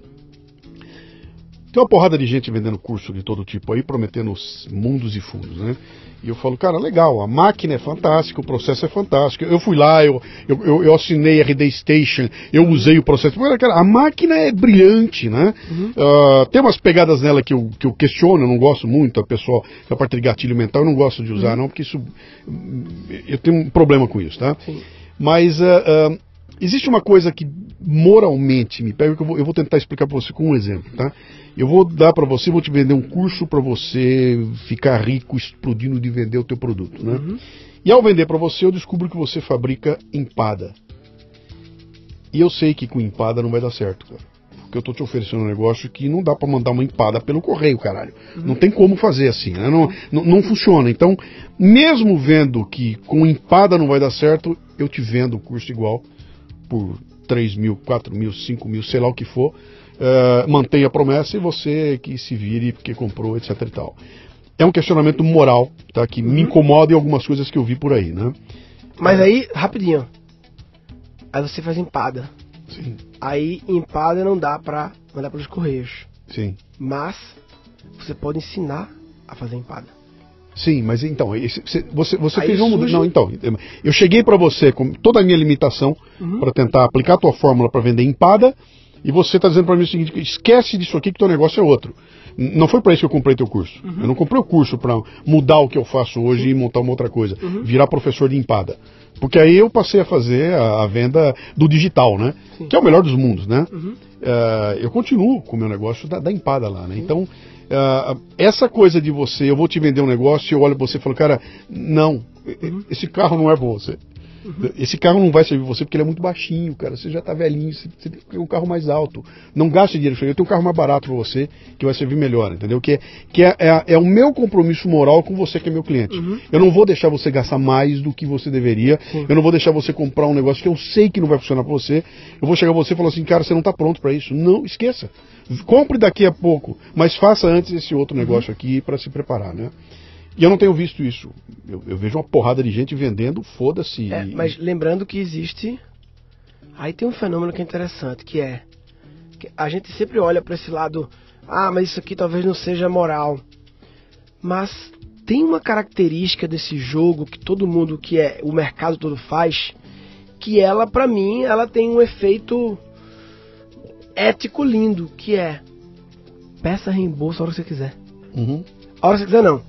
tem uma porrada de gente vendendo curso de todo tipo aí, prometendo os mundos e fundos, né? E eu falo, cara, legal, a máquina é fantástica, o processo é fantástico. Eu fui lá, eu, eu, eu, assinei RD Station, eu usei o processo. Mas, cara, a máquina é brilhante, né? Ah, tem umas pegadas nela que eu, que eu questiono, eu não gosto muito, a pessoa, a parte de gatilho mental, eu não gosto de usar, não, porque isso. Eu tenho um problema com isso, tá? Sim. Mas ah, ah, existe uma coisa que moralmente me pega, que eu vou, eu vou tentar explicar para você com um exemplo, tá? Eu vou dar para você, vou te vender um curso para você ficar rico explodindo de vender o teu produto, né? E ao vender para você, eu descubro que você fabrica empada. E eu sei que com empada não vai dar certo, cara. Porque eu tô te oferecendo um negócio que não dá para mandar uma empada pelo correio, caralho. Não tem como fazer assim, né? Não, não, não funciona. Então, mesmo vendo que com empada não vai dar certo, eu te vendo o curso igual por 3 mil, 4 mil, 5 mil, sei lá o que for. eh, mantenha a promessa e você que se vire porque comprou, etc e tal. É um questionamento moral, tá? Que me incomoda em algumas coisas que eu vi por aí, né? Mas aí, rapidinho. Aí você faz empada. Sim, Aí empada não dá pra mandar pelos correios. sim. Mas você pode ensinar a fazer empada. Sim, mas então, você, você, fez um. surge- Não, então, eu cheguei para você com toda a minha limitação Uhum. para tentar aplicar a tua fórmula para vender empada, e você está dizendo para mim o seguinte: esquece disso aqui que teu negócio é outro. Não foi para isso que eu comprei teu curso. Uhum. Eu não comprei o curso para mudar o que eu faço hoje e montar uma outra coisa, Uhum. virar professor de empada. Porque aí eu passei a fazer a, a venda do digital, né? Sim. Que é o melhor dos mundos, né? Uhum. Eh, eu continuo com o meu negócio da, da empada lá, né? Então, eh, essa coisa de você, eu vou te vender um negócio e eu olho pra você e falo, cara, não, esse carro não é pra você. Esse carro não vai servir você porque ele é muito baixinho, cara. Você já tá velhinho, você, você tem que ter um carro mais alto. Não gaste dinheiro. Eu tenho um carro mais barato pra você que vai servir melhor, entendeu? Que, é, que é, é, é o meu compromisso moral com você que é meu cliente. Eu não vou deixar você gastar mais do que você deveria. Sim. Eu não vou deixar você comprar um negócio que eu sei que não vai funcionar pra você. Eu vou chegar a você e falar assim, cara, você não tá pronto pra isso. Não, esqueça. Compre daqui a pouco, mas faça antes esse outro negócio aqui pra se preparar, né? E eu não tenho visto isso. Eu, eu vejo uma porrada de gente vendendo, foda-se. É, mas lembrando que existe. Aí tem um fenômeno que é interessante, que é. que a gente sempre olha para esse lado. Ah, mas isso aqui talvez não seja moral. Mas tem uma característica desse jogo que todo mundo, que é o mercado todo faz, que ela, pra mim, ela tem um efeito ético lindo, que é peça reembolso a hora que você quiser. Uhum. A hora que você quiser não.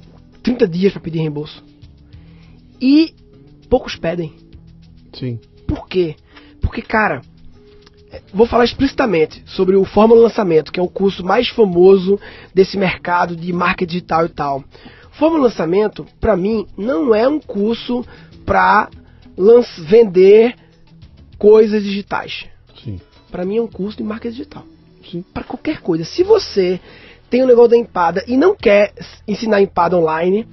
30 dias para pedir reembolso. E poucos pedem. Sim. Por quê? Porque, cara, é, vou falar explicitamente sobre o Fórmula Lançamento, que é o curso mais famoso desse mercado de marketing digital e tal. Fórmula Lançamento, pra mim, não é um curso lanç- vender coisas digitais. Sim. Pra mim é um curso de marketing digital. Sim. Pra qualquer coisa. Se você tem o negócio da empada e não quer ensinar empada online,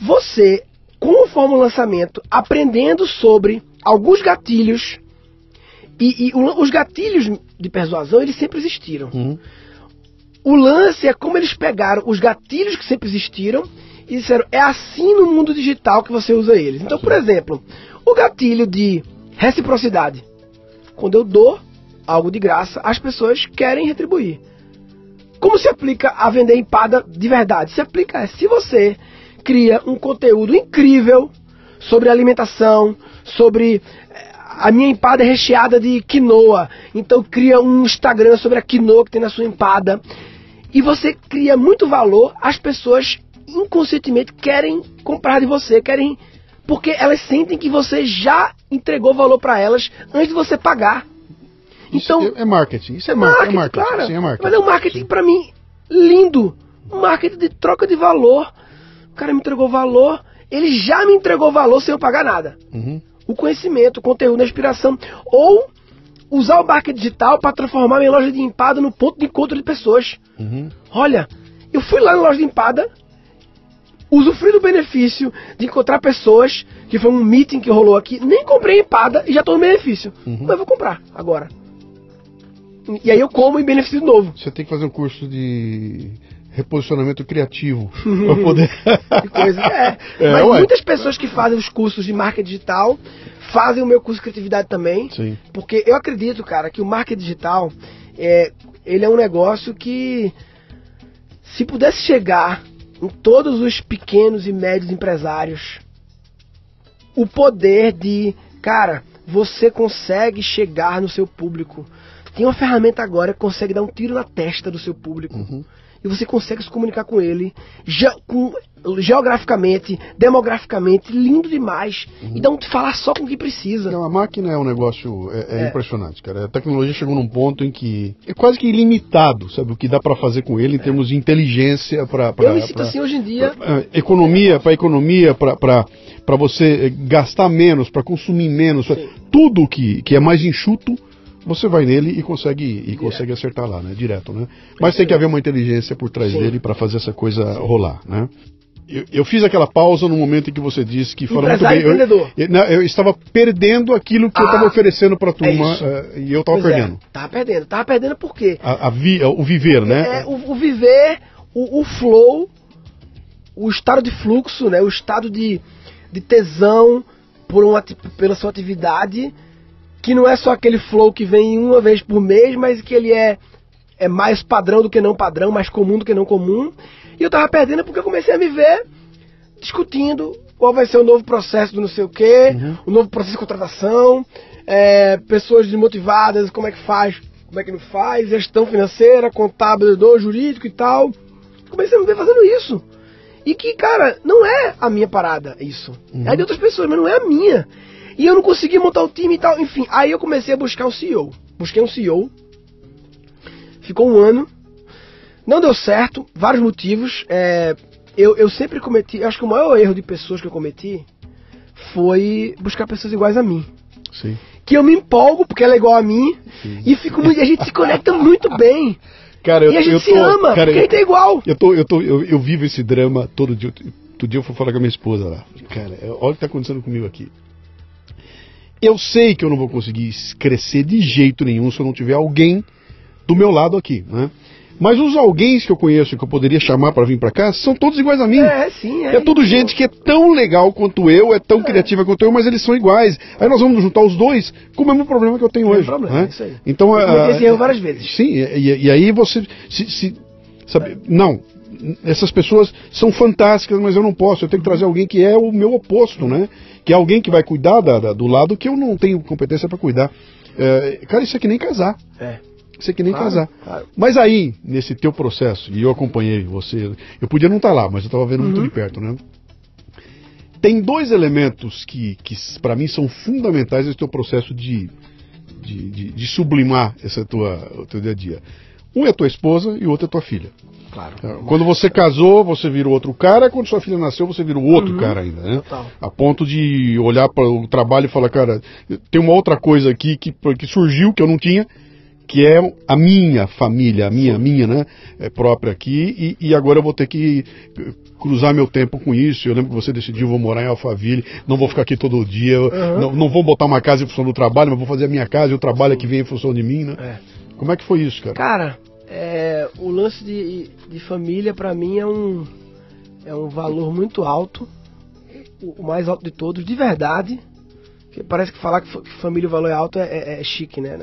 você, com o Lançamento, aprendendo sobre alguns gatilhos, e, e o- os gatilhos de persuasão, eles sempre existiram. Uhum. O lance é como eles pegaram os gatilhos que sempre existiram e disseram, é assim no mundo digital que você usa eles. Então, por exemplo, o gatilho de reciprocidade. Quando eu dou algo de graça, as pessoas querem retribuir. Como se aplica a vender empada de verdade? Se aplica é se você cria um conteúdo incrível sobre alimentação, sobre eh, a minha empada é recheada de quinoa, então cria um Instagram sobre a quinoa que tem na sua empada e você cria muito valor, as pessoas inconscientemente querem comprar de você, querem porque elas sentem que você já entregou valor para elas antes de você pagar. Isso Então, é, é marketing. Isso é, é mar marketing, é marketing. claro. Sim, é marketing. Mas é um marketing pra mim lindo. Um marketing de troca de valor. O cara me entregou valor, ele já me entregou valor sem eu pagar nada. Uhum. o conhecimento, o conteúdo, a inspiração. Ou usar o marketing digital para transformar minha loja de empada no ponto de encontro de pessoas. Uhum. Olha, eu fui lá na loja de empada, usufrui do benefício de encontrar pessoas, que foi um meeting que rolou aqui, nem comprei empada e já estou no benefício. Uhum. Mas eu vou comprar agora. E aí eu como e benefício de novo. Você tem que fazer um curso de reposicionamento criativo para poder. Que coisa. É. É, Mas ué. muitas pessoas que fazem os cursos de marketing digital fazem o meu curso de criatividade também. Sim. Porque eu acredito, cara, que o marketing digital é, ele é um negócio que se pudesse chegar em todos os pequenos e médios empresários o poder de, cara, você consegue chegar no seu público. Tem uma ferramenta agora que consegue dar um tiro na testa do seu público. Uhum. E você consegue se comunicar com ele ge- com- geograficamente, demograficamente, lindo demais. E dá um falar só com o que precisa. Não, a máquina é um negócio é, é É. impressionante, cara. A tecnologia chegou num ponto em que é quase que ilimitado, sabe o que dá para fazer com ele em termos de inteligência para eu me sinto assim hoje em dia. É, economia para economia para você eh, gastar menos para consumir menos Sim. tudo que, que é mais enxuto você vai nele e consegue e consegue acertar lá né direto né mas tem que haver uma inteligência por trás Sim. dele para fazer essa coisa rolar né eu, eu fiz aquela pausa no momento em que você disse que fala muito bem. Eu, eu, não, eu estava perdendo aquilo que eu Ah, estava oferecendo para a turma isso. eh, e eu estava é, perdendo. tava perdendo. Tava perdendo por quê? A, a vi- o viver, né? É, o, o viver, o, o flow, o estado de fluxo, né? O estado de, de tesão por uma, pela sua atividade, que não é só aquele flow que vem uma vez por mês, mas que ele é, é mais padrão do que não padrão, mais comum do que não comum. E eu tava perdendo porque eu comecei a me ver discutindo qual vai ser o novo processo do não sei o quê, o novo processo de contratação, é, pessoas desmotivadas, como é que faz, como é que não faz, gestão financeira, contábil, jurídico e tal. Comecei a me ver fazendo isso. E que, cara, não é a minha parada isso. É de outras pessoas, mas não é a minha. E eu não consegui montar o time e tal. Enfim, aí eu comecei a buscar um CEO. Busquei um CEO. Ficou um ano. Não deu certo, vários motivos. É, eu, eu sempre cometi. eu Acho que o maior erro de pessoas que eu cometi foi buscar pessoas iguais a mim. Sim. Que eu me empolgo porque ela é igual a mim e fico muito, a gente se conecta muito bem. Cara, eu, e a gente eu se tô, ama, cara, porque a gente é igual. Eu, tô, eu, tô, eu, eu vivo esse drama todo dia. Todo dia eu fui falar com a minha esposa lá. Cara, é, olha o que tá acontecendo comigo aqui. Eu sei que eu não vou conseguir crescer de jeito nenhum se eu não tiver alguém do meu lado aqui, né? Mas os alguém que eu conheço que eu poderia chamar para vir para cá são todos iguais a mim. É, sim, é. É tudo gente que é tão legal quanto eu, é tão criativa quanto eu, mas eles são iguais. Aí nós vamos juntar os dois com o mesmo problema que eu tenho Mesmo hoje. problema, né? isso aí. Então, Eu cometi ah, esse erro várias vezes. Sim, e, e aí você. Se, se- sabe, não, essas pessoas são fantásticas, mas eu não posso. Eu tenho que trazer alguém que é o meu oposto, né? Que é alguém que vai cuidar da- da- do lado que eu não tenho competência para cuidar. É, cara, isso é que nem casar. É. Isso é que nem Claro, casar. claro. Mas aí, nesse teu processo, e eu acompanhei você, eu podia não estar lá, mas eu estava vendo Uhum. muito de perto, né? Tem dois elementos que, que para mim são fundamentais nesse teu processo de, de, de- de sublimar essa tua, o teu dia a dia. Um é tua esposa e o outro é tua filha. Claro. Quando você casou, você virou outro cara, quando sua filha nasceu, você virou outro cara ainda, né? Uhum. Total. A ponto de olhar para o trabalho e falar, cara, tem uma outra coisa aqui que, que surgiu que eu não tinha, que é a minha família, a minha, minha, né, é, própria aqui, e, e agora eu vou ter que eh, cruzar meu tempo com isso. Eu lembro que você decidiu, vou morar em Alphaville, não vou ficar aqui todo dia, eu não, não vou botar uma casa em função do trabalho, mas vou fazer a minha casa e o trabalho é que vem em função de mim, né? É. Como é que foi isso, cara? Cara, é, o lance de, de família pra mim é um, é um valor muito alto, o, o mais alto de todos, de verdade. Porque parece que falar que, que família o valor é alto é, é- é chique, né? É,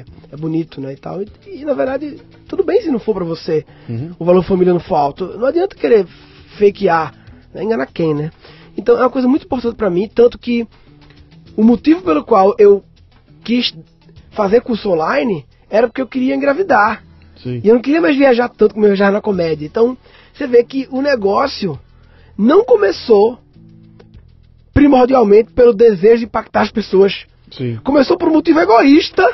é, é bonito, né? E, tal. E, e, na verdade, tudo bem se não for pra você Uhum. o valor família não for alto. Não adianta querer fakear, né? enganar quem, né? Então é uma coisa muito importante pra mim, tanto que o motivo pelo qual eu quis fazer curso online era porque eu queria engravidar. Sim. E eu não queria mais viajar tanto como eu viajava na comédia. Então, você vê que o negócio não começou primordialmente pelo desejo de impactar as pessoas. Sim. Começou por um motivo egoísta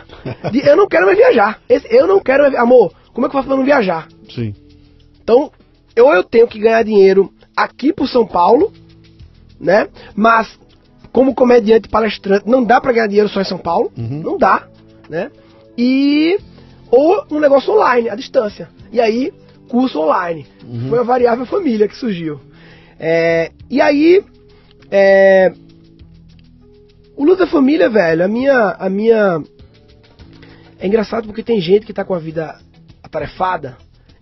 de eu não quero mais viajar. Esse, eu não quero mais... Amor, como é que eu faço pra não viajar? Sim. Então, ou eu tenho que ganhar dinheiro aqui por São Paulo, né? Mas como comediante palestrante, não dá pra ganhar dinheiro só em São Paulo, Uhum. não dá, né? E ou um negócio online, à distância. E aí, curso online. Uhum. Foi a variável família que surgiu. É, e aí, é, o Luta Família, velho, a minha, a minha. É engraçado porque tem gente que tá com a vida atarefada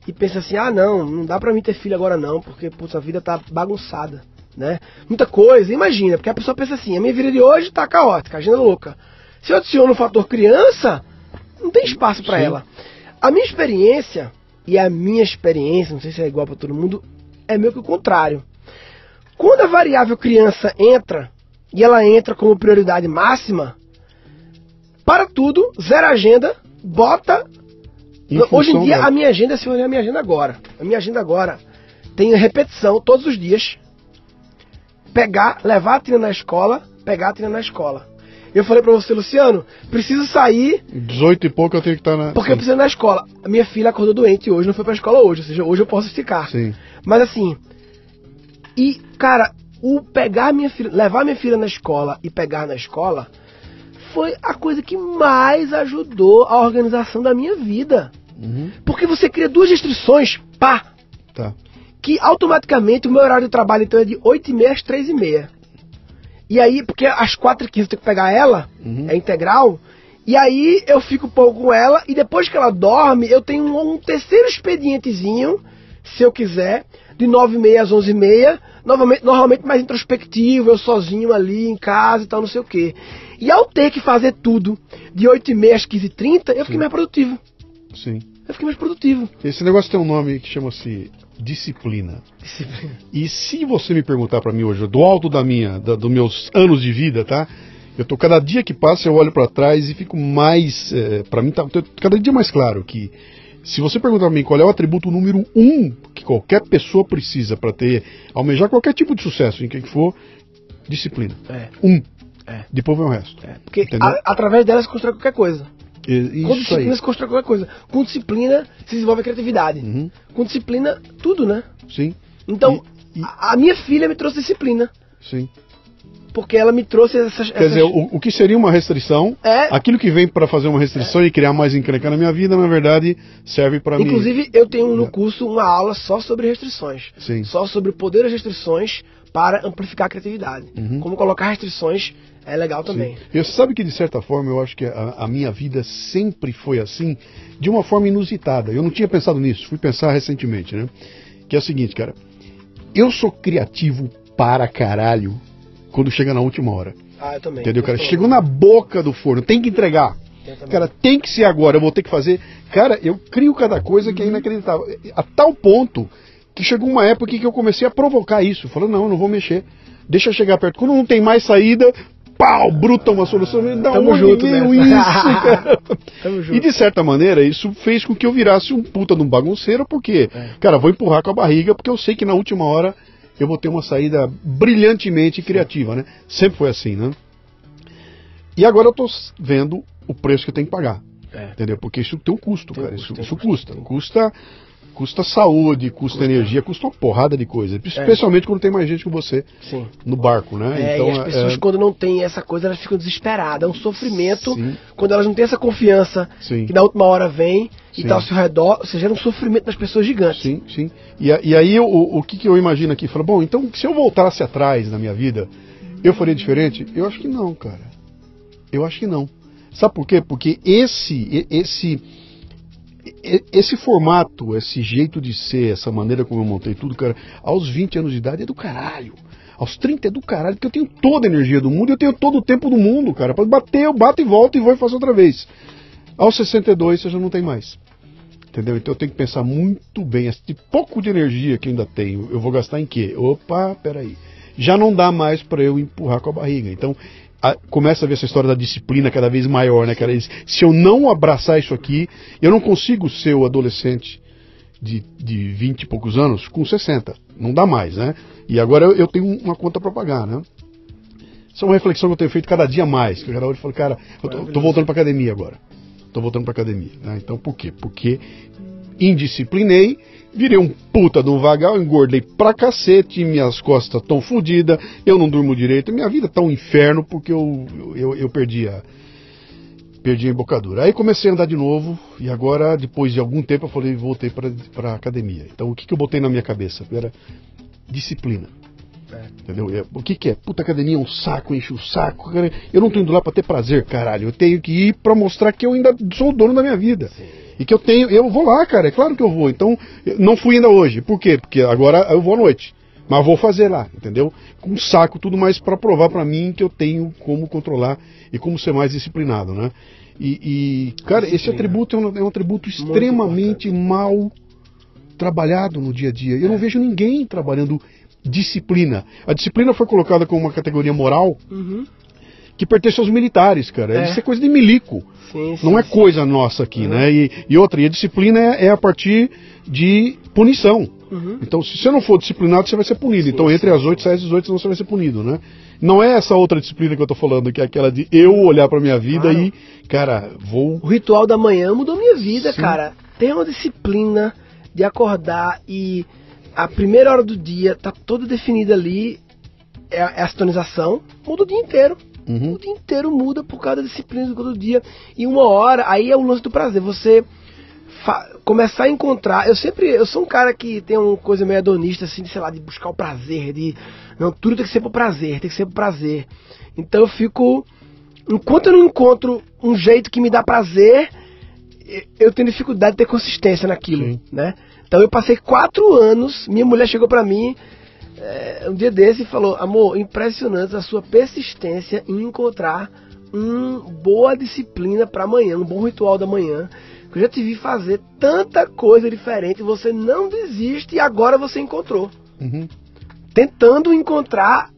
e pensa assim: ah, não, não dá pra mim ter filho agora não, porque putz, a vida tá bagunçada, né? Muita coisa, imagina, porque a pessoa pensa assim: a minha vida de hoje tá caótica, agenda louca. Se eu adiciono o fator criança, não tem espaço Sim. ela. A minha experiência, e a minha experiência, não sei se é igual pra todo mundo, é meio que o contrário. Quando a variável criança entra, e ela entra como prioridade máxima, para tudo, zero agenda, bota. Em Hoje em dia, a minha agenda, se olhar a minha agenda agora, a minha agenda agora tem repetição todos os dias. Pegar, levar a Tina na escola, pegar a Tina na escola. Eu falei pra você, Luciano, preciso sair 18 e pouco eu tenho que estar na. porque eu sim. preciso ir na escola. A minha filha acordou doente hoje, não foi pra escola hoje, ou seja, hoje eu posso esticar. Sim. Mas assim, e cara, o pegar minha filha, levar minha filha na escola e pegar na escola foi a coisa que mais ajudou a organização da minha vida. Uhum. Porque você cria duas restrições, pá, Tá. que automaticamente o meu horário de trabalho então é de 8h30 às 3h30. E aí, porque às 4h15 eu tenho que pegar ela, Uhum. é integral, e aí eu fico um pouco com ela, e depois que ela dorme, eu tenho um, um terceiro expedientezinho, se eu quiser, de 9h30 às 11h30, novamente, normalmente mais introspectivo, eu sozinho ali em casa e tal, não sei o quê. E ao ter que fazer tudo de 8h30 às 15h30, eu fiquei Sim. mais produtivo. Sim. Eu fiquei mais produtivo. Esse negócio tem um nome que chama-se disciplina. Disciplina. E se você me perguntar pra mim hoje, do alto da minha, da, dos meus anos de vida, tá? Eu tô cada dia que passa eu olho pra trás e fico mais, é, para mim tá cada dia mais claro que se você perguntar pra mim qual é o atributo número um que qualquer pessoa precisa pra ter almejar qualquer tipo de sucesso em quem for, disciplina. É. Um. É. Depois vem o resto. É, porque a- através dela se constrói qualquer coisa. Com Isso disciplina aí. se constrói qualquer coisa. Com disciplina se desenvolve a criatividade. Uhum. Com disciplina, tudo, né? Sim, Então, E- e- a, a minha filha me trouxe disciplina. sim. Porque ela me trouxe essas. Quer dizer, o, o que seria uma restrição, É. aquilo que vem pra fazer uma restrição e criar mais encrenca na minha vida, na verdade, serve pra mim. Inclusive, eu tenho no É. curso uma aula só sobre restrições. Sim. Só sobre o poder das restrições para amplificar a criatividade. Uhum. Como colocar restrições é legal também. Sim. E você sabe que, de certa forma, eu acho que a, a minha vida sempre foi assim, de uma forma inusitada. Eu não tinha pensado nisso, fui pensar recentemente, né? Que é o seguinte, cara. Eu sou criativo para caralho quando chega na última hora. Ah, eu também. Entendeu, cara? Eu Chegou na boca do forno, tem que entregar. Eu. Cara, tem que ser agora, eu vou ter que fazer. Cara, eu crio cada coisa que é inacreditável. A tal ponto que chegou uma época que eu comecei a provocar isso. Falando, não, não vou mexer. Deixa eu chegar perto. Quando não tem mais saída, pau, bruta uma solução. Da Tamo onde junto veio nessa. isso, junto. E de certa maneira, isso fez com que eu virasse um puta de um bagunceiro, porque, É. cara, vou empurrar com a barriga, porque eu sei que na última hora eu vou ter uma saída brilhantemente criativa, né? Sempre foi assim, né? E agora eu tô vendo o preço que eu tenho que pagar. É. Entendeu? Porque isso tem um custo, Tem cara. custo, isso isso custo, custa. Custa, custa saúde, custa, energia, custa uma porrada de coisa. Especialmente quando tem mais gente que você Sim. no barco, né? É, e as pessoas, é- quando não têm essa coisa, elas ficam desesperadas. É um sofrimento Sim. quando elas não têm essa confiança Sim. que na última hora vem e tá ao seu redor. Ou seja, gera um sofrimento das pessoas gigantes. Sim, sim. E, e aí o, o que, que eu imagino aqui? Fala, bom, então se eu voltasse atrás na minha vida, eu faria diferente? Eu acho que não, cara. Eu acho que não. Sabe por quê? Porque esse, esse, esse formato, esse jeito de ser, essa maneira como eu montei tudo, cara, aos 20 anos de idade é do caralho. Aos 30 é do caralho, porque eu tenho toda a energia do mundo eu tenho todo o tempo do mundo, cara. Pode bater, eu bato e volto e vou e faço outra vez. Aos 62 você já não tem mais. Entendeu? Então eu tenho que pensar muito bem. Esse pouco de energia que eu ainda tenho, eu vou gastar em quê? Opa, peraí. Já não dá mais para eu empurrar com a barriga. Então a- começa a ver essa história da disciplina cada vez maior, né, cara? Se eu não abraçar isso aqui, eu não consigo ser o adolescente de, de 20 e poucos anos com 60. Não dá mais, né? E agora eu, eu tenho uma conta para pagar, né? Isso é uma reflexão que eu tenho feito cada dia mais. Que eu eu falo, cara, eu tô, tô voltando para academia agora. Tô voltando para academia. Né? Então por quê? Porque indisciplinei Virei um puta de um vagal, engordei pra cacete, minhas costas tão fodidas, eu não durmo direito, minha vida tá um inferno porque eu, eu, eu perdi, a, perdi a embocadura. Aí comecei a andar de novo e agora, depois de algum tempo, eu falei, voltei pra, pra academia. Então o que, que eu botei na minha cabeça? Era disciplina. É. Entendeu? É, O que, que é? Puta academia é um saco, enche o saco. cara. Eu não tô indo lá pra ter prazer, caralho. Eu tenho que ir pra mostrar que eu ainda sou o dono da minha vida. E que eu tenho. Eu vou lá, cara. É claro que eu vou. Então, não fui ainda hoje. Por quê? Porque agora eu vou à noite. Mas vou fazer lá, entendeu? Com um saco, tudo mais pra provar pra mim que eu tenho como controlar e como ser mais disciplinado, né? E, e, cara, esse atributo é um, é um atributo extremamente mal trabalhado no dia a dia. Eu não vejo ninguém trabalhando disciplina. A disciplina foi colocada como uma categoria moral Uhum. Que pertence aos militares, cara. É. Isso é coisa de milico. Sim, sim, Não é sim. coisa nossa aqui, né? E, e outra, e a disciplina é, é a partir de punição. Uhum. Então, se você não for disciplinado, você vai ser punido. então, entre as 8 sai as 18, senão você vai ser punido, né? Não é essa outra disciplina que eu tô falando, que é aquela de eu olhar pra minha vida Claro. e, cara, vou. O ritual da manhã mudou minha vida, Sim. cara. Tem uma disciplina de acordar e a primeira hora do dia tá toda definida ali. É, a- é a sintonização. Muda o dia inteiro. Uhum. O dia inteiro muda por causa da disciplina do todo dia. E uma hora, aí é o lance do prazer. Você começar a encontrar. Eu sempre. Eu sou um cara que tem uma coisa meio hedonista, assim, de, sei lá, de buscar o prazer. De. Não, tudo tem que ser pro prazer, tem que ser prazer. Então eu fico. Enquanto eu não encontro um jeito que me dá prazer, eu tenho dificuldade de ter consistência naquilo, Sim. né? Então eu passei quatro anos, minha mulher chegou pra mim é, um dia desse falou, amor, impressionante a sua persistência em encontrar uma boa disciplina pra amanhã, um bom ritual da manhã. que Eu já te vi fazer tanta coisa diferente, você não desiste e agora você encontrou. Uhum. Tentando encontrar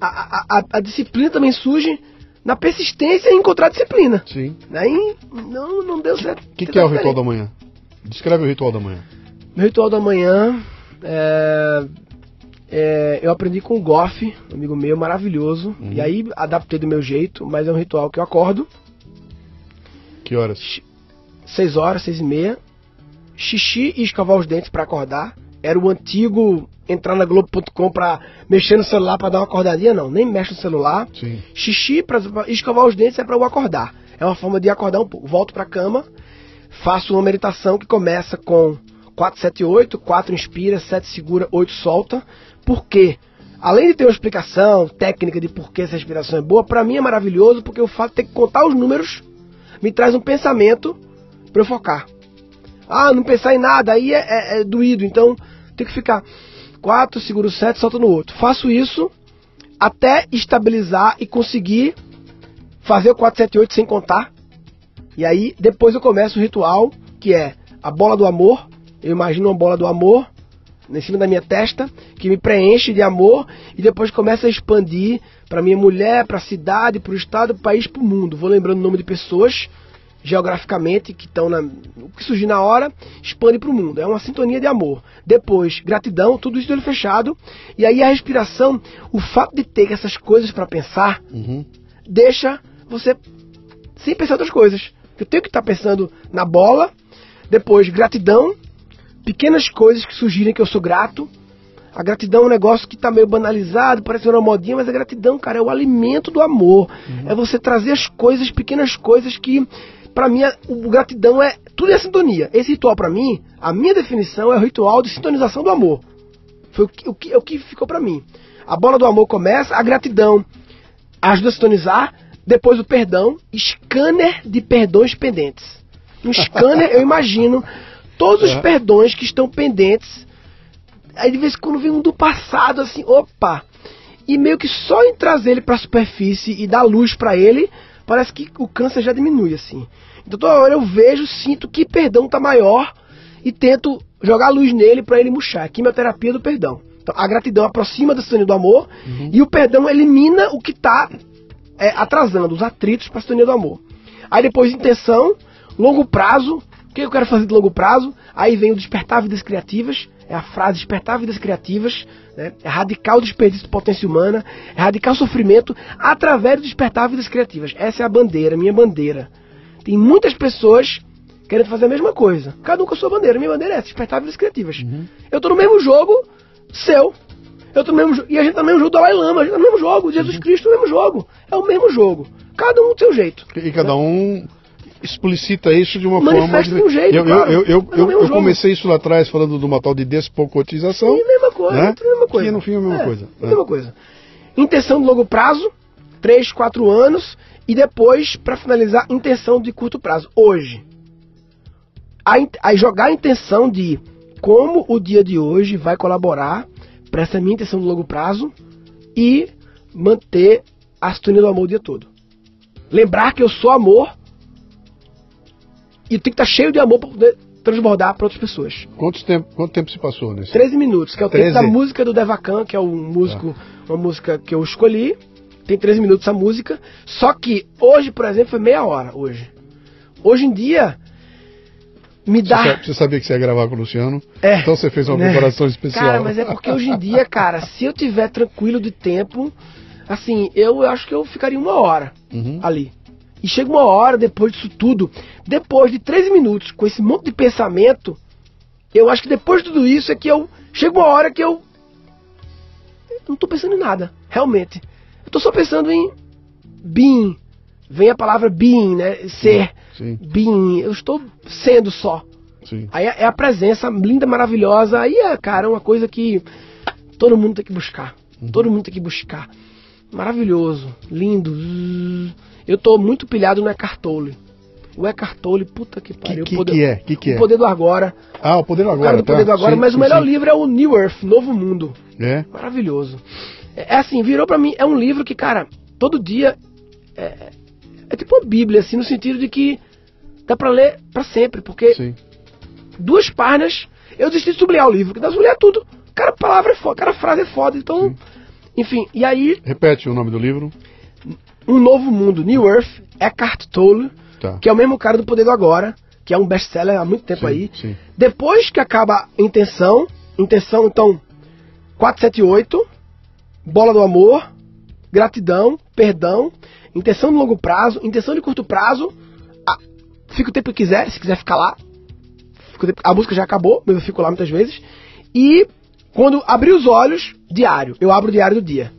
a, a, a, a disciplina também surge na persistência em encontrar disciplina. Sim. E não, não deu certo. O que, que é o ritual da manhã? Descreve o ritual da manhã. Meu ritual da manhã é, é, eu aprendi com o Goff, um amigo meu maravilhoso. Uhum. E aí adaptei do meu jeito, mas é um ritual que eu acordo, Que horas? 6 horas, 6 e meia, xixi e escovar os dentes pra acordar. Era o antigo entrar na Globo.com pra mexer no celular pra dar uma acordadinha, não, nem mexe no celular. Sim. Xixi pra, pra escovar os dentes é pra eu acordar. É uma forma de acordar um pouco. Volto pra cama, faço uma meditação que começa com 4, 7, 8, 4 inspira, 7 segura, 8 solta. Por quê? Além de ter uma explicação técnica de por que essa respiração é boa, pra mim é maravilhoso porque o fato de ter que contar os números me traz um pensamento pra eu focar. Ah, não pensar em nada, aí é, é- é doído, então tem que ficar 4, seguro 7, solta no outro. Faço isso até estabilizar e conseguir fazer o 478 sem contar. E aí depois eu começo o ritual, que é a bola do amor. Eu imagino uma bola do amor em cima da minha testa, que me preenche de amor e depois começa a expandir para minha mulher, para a cidade, para o estado, para o país, para o mundo. Vou lembrando o nome de pessoas geograficamente que estão na o que surgir na hora, expande para o mundo. É uma sintonia de amor. Depois, gratidão, tudo isso de olho fechado. E aí a respiração, o fato de ter essas coisas para pensar, Uhum. deixa você sem pensar outras coisas. Eu tenho que estar pensando na bola, depois gratidão, pequenas coisas que surgirem que eu sou grato. A gratidão é um negócio que está meio banalizado, parece uma modinha, mas a gratidão, cara, é o alimento do amor. É você trazer as coisas, pequenas coisas que, pra mim, a- o gratidão é tudo é sintonia. Esse ritual, pra mim, a minha definição é o ritual de sintonização do amor. Foi o que, o que, é o que ficou pra mim. A bola do amor começa, a gratidão ajuda a sintonizar, depois o perdão, scanner de perdões pendentes. No scanner eu imagino todos os É. perdões que estão pendentes. Aí de vez em quando vem um do passado assim, opa! E meio que só em trazer ele pra superfície e dar luz pra ele, parece que o câncer já diminui assim. Então toda hora eu vejo, sinto que perdão tá maior e tento jogar luz nele pra ele murchar. Quimioterapia do perdão. Então, a gratidão aproxima da sintonia do amor e o perdão elimina o que tá é, atrasando, os atritos para a sintonia do amor. Aí depois intenção, longo prazo, o que eu quero fazer de longo prazo? Aí vem o despertar vidas criativas, é a frase despertar vidas criativas, né? é radical desperdício de potência humana, é radical sofrimento através do despertar vidas criativas. Essa é a bandeira, minha bandeira. Tem muitas pessoas querendo fazer a mesma coisa. Cada um com a sua bandeira. Minha bandeira é essa, despertar vidas criativas. Eu tô no mesmo jogo seu. Eu tô no mesmo E a gente tá no mesmo jogo do Dalai Lama, a gente tá no mesmo jogo. Jesus Cristo no mesmo jogo. É o mesmo jogo. Cada um do seu jeito. E cada um explicita isso de uma Manifesta forma. de um jeito, eu, claro. eu, eu, Mas é eu, eu comecei isso lá atrás falando de uma tal de despocotização. E a mesma coisa, né? tudo a mesma coisa. Que no fim é a mesma coisa. a mesma coisa. Intenção de longo prazo, 3, 4 anos, e depois, para finalizar, intenção de curto prazo, hoje. Aí aí jogar a intenção de como o dia de hoje vai colaborar para essa minha intenção de longo prazo e manter a sintonia do amor o dia todo. Lembrar que eu sou amor e tem que estar cheio de amor para poder transbordar para outras pessoas. Quanto tempo, quanto tempo se passou nesse? 13 minutos, que é o tempo 13? da música do Devakan, que é um músico, uma música que eu escolhi. Tem 13 minutos a música. Só que hoje, por exemplo, foi meia hora hoje. Hoje em dia me dá. você sabia que você ia gravar com o Luciano? É. Então você fez uma Né? preparação especial. Cara, mas é porque hoje em dia, cara, se eu tiver tranquilo de tempo, assim, eu acho que eu ficaria uma hora Uhum. ali. E chega uma hora depois disso tudo, depois de 13 minutos, com esse monte de pensamento, eu acho que depois de tudo isso é que eu. Chega uma hora que eu. não tô pensando em nada, realmente. Eu tô só pensando em being. Vem a palavra being, né? Ser. Sim, Being. Eu estou sendo só. sim. Aí é a presença linda, maravilhosa. Aí é, cara, uma coisa que todo mundo tem que buscar. Todo mundo tem que buscar. Maravilhoso, lindo. Eu tô muito pilhado no Eckhart Tolle. O Eckhart Tolle, puta que Que, pariu. que, o poder, que é? Que que é? o poder do agora. Ah, o poder do O agora. cara do tá? poder do agora. Sim, mas sim, o melhor sim. livro é o New Earth, Novo Mundo. É? Maravilhoso. É, é assim, virou pra mim, é um livro que, cara, todo dia é, é tipo uma bíblia, assim, no sentido de que dá pra ler pra sempre, porque Sim. duas páginas, eu desisti de sublinhar o livro, que dá pra sublinhar tudo. Cara, palavra é foda, cara, frase é foda, então... Enfim, e aí, Repete o nome do livro. Um Novo Mundo, New Earth, Eckhart Tolle, Tá. que é o mesmo cara do Poder do Agora, que é um best-seller há muito tempo Sim, aí. sim. Depois que acaba a Intenção, Intenção, então, 478, Bola do Amor, Gratidão, Perdão, Intenção de longo prazo, Intenção de curto prazo, a- fica o tempo que quiser, se quiser ficar lá. Tempo- a música já acabou, mas eu fico lá muitas vezes. E quando abrir os olhos, diário. Eu abro o diário do dia.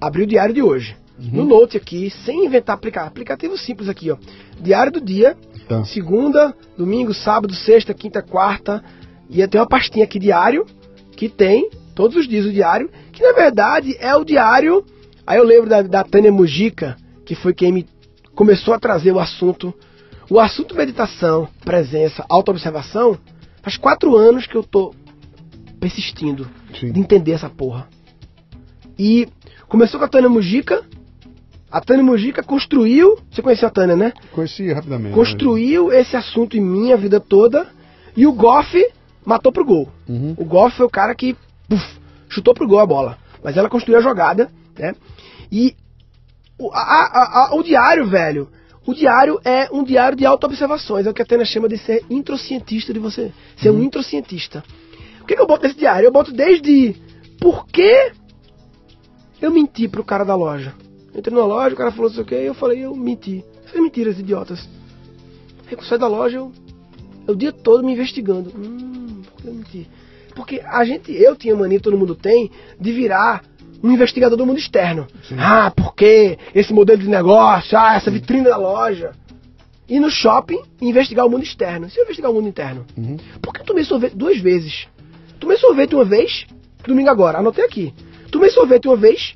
Abri o diário de hoje. No Note aqui, sem inventar aplicativo. Aplicativo simples aqui, ó. Diário do dia. Tá. Segunda, domingo, sábado, sexta, quinta, quarta. E tem uma pastinha aqui diário, que tem todos os dias o diário, que na verdade é o diário. Aí eu lembro da, da Tânia Mujica, que foi quem me começou a trazer o assunto. O assunto meditação, presença, autoobservação, faz quatro anos que eu tô persistindo Sim. de entender essa porra. E começou com a Tânia Mujica. A Tânia Mujica construiu. Você conheceu a Tânia, né? Conheci rapidamente. Construiu esse assunto em mim a vida toda. E o Goff matou pro gol. Uhum. O Goff foi o cara que puf, chutou pro gol a bola. Mas ela construiu a jogada, né? E o, a- a- a- o diário, velho. O diário é um diário de autoobservações. É o que a Tânia chama de ser introcientista de você. Ser um introcientista. O que, que eu boto nesse diário? Eu boto desde por que eu menti pro cara da loja. Eu entrei na loja, o cara falou não sei o que, eu falei, eu menti. Essas mentiras idiotas. Aí eu saio da loja, eu, eu o dia todo me investigando. Hum, por que eu menti? Porque a gente, eu tinha mania, todo mundo tem, de virar um investigador do mundo externo. Ah, por que esse modelo de negócio? Ah, essa vitrine da loja. Ir no shopping e investigar o mundo externo. Se eu investigar o mundo interno, Uhum. por que eu tomei sorvete duas vezes? Tomei sorvete uma vez, domingo agora, anotei aqui. Tomei sorvete uma vez,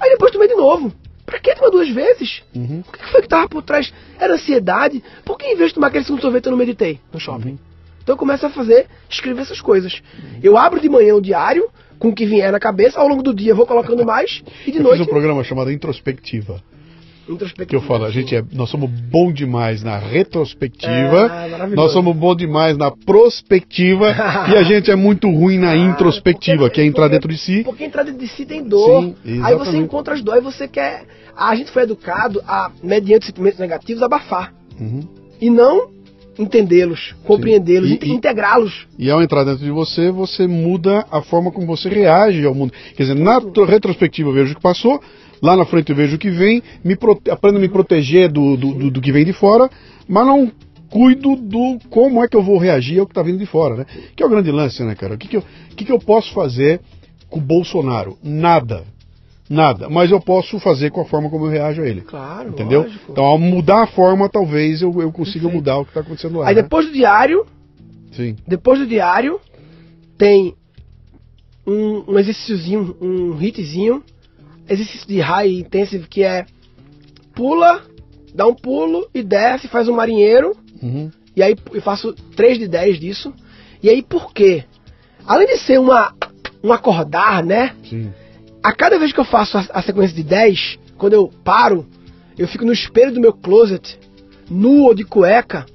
aí depois tomei de novo. Pra que tomar duas vezes? Uhum. O que foi que tava por trás? Era ansiedade? Por que em vez de tomar aquele segundo sorvete eu não meditei no shopping? Então eu começo a fazer, escrever essas coisas. Eu abro de manhã o diário, com o que vier na cabeça, ao longo do dia eu vou colocando mais, e de Eu noite. fiz um programa chamado Introspectiva. introspectiva. Que eu falo, a gente é, nós somos bom demais na retrospectiva, É, nós somos bom demais na prospectiva e a gente é muito ruim na Ah, introspectiva, porque- que é entrar porque- dentro de si. Porque entrar dentro de si tem dor. Sim, aí você encontra as dores, você quer. A gente foi educado a, mediante sentimentos negativos, abafar. Uhum. E não entendê-los, compreendê-los, inte- integrá-los. E ao entrar dentro de você, você muda a forma como você reage ao mundo. Quer dizer, na tro- retrospectiva eu vejo o que passou, lá na frente eu vejo o que vem, me aprendo a me proteger do, do, do- do que vem de fora, mas não cuido do como é que eu vou reagir ao que está vindo de fora, né? Que é o grande lance, né, cara? O que, que, eu, o que, que eu posso fazer com o Bolsonaro? Nada. Nada. Mas eu posso fazer com a forma como eu reajo a ele. Claro, Entendeu? lógico. Então, ao mudar a forma, talvez eu, eu consiga Perfeito. mudar o que está acontecendo lá. Aí né? depois do diário, Sim. depois do diário, tem um, um exercíciozinho, um hitzinho, exercício de high intensive que é pula, dá um pulo e desce, faz um marinheiro, Uhum. e aí eu faço 3 de 10 disso. E aí por quê? Além de ser uma, um acordar, né? Sim. A cada vez que eu faço a, a sequência de 10, quando eu paro, eu fico no espelho do meu closet, nu ou de cueca,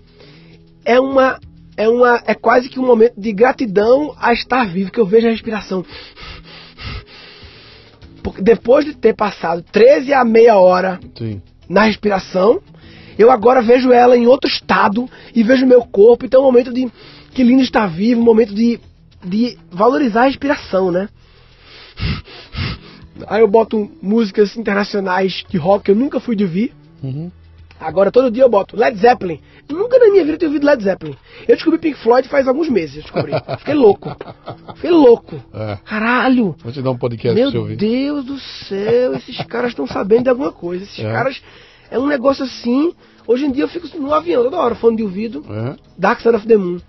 é uma é uma é quase que um momento de gratidão a estar vivo, que eu vejo a respiração. Porque depois de ter passado 13 a meia hora Sim. na respiração, eu agora vejo ela em outro estado e vejo meu corpo, então é um momento de que lindo estar vivo, um momento de, de valorizar a respiração, né? Aí eu boto músicas internacionais de rock que eu nunca fui de ouvir. Uhum. Agora todo dia eu boto Led Zeppelin. Nunca na minha vida eu tenho ouvido Led Zeppelin. Eu descobri Pink Floyd faz alguns meses, eu descobri. Fiquei louco. Fiquei louco. É. Caralho. Vou te dar um podcast Meu pra ouvir. Deus do céu, esses caras estão sabendo de alguma coisa. Esses É. caras. É um negócio assim. Hoje em dia eu fico no avião toda hora, fone de ouvido. É. Dark Side of the Moon.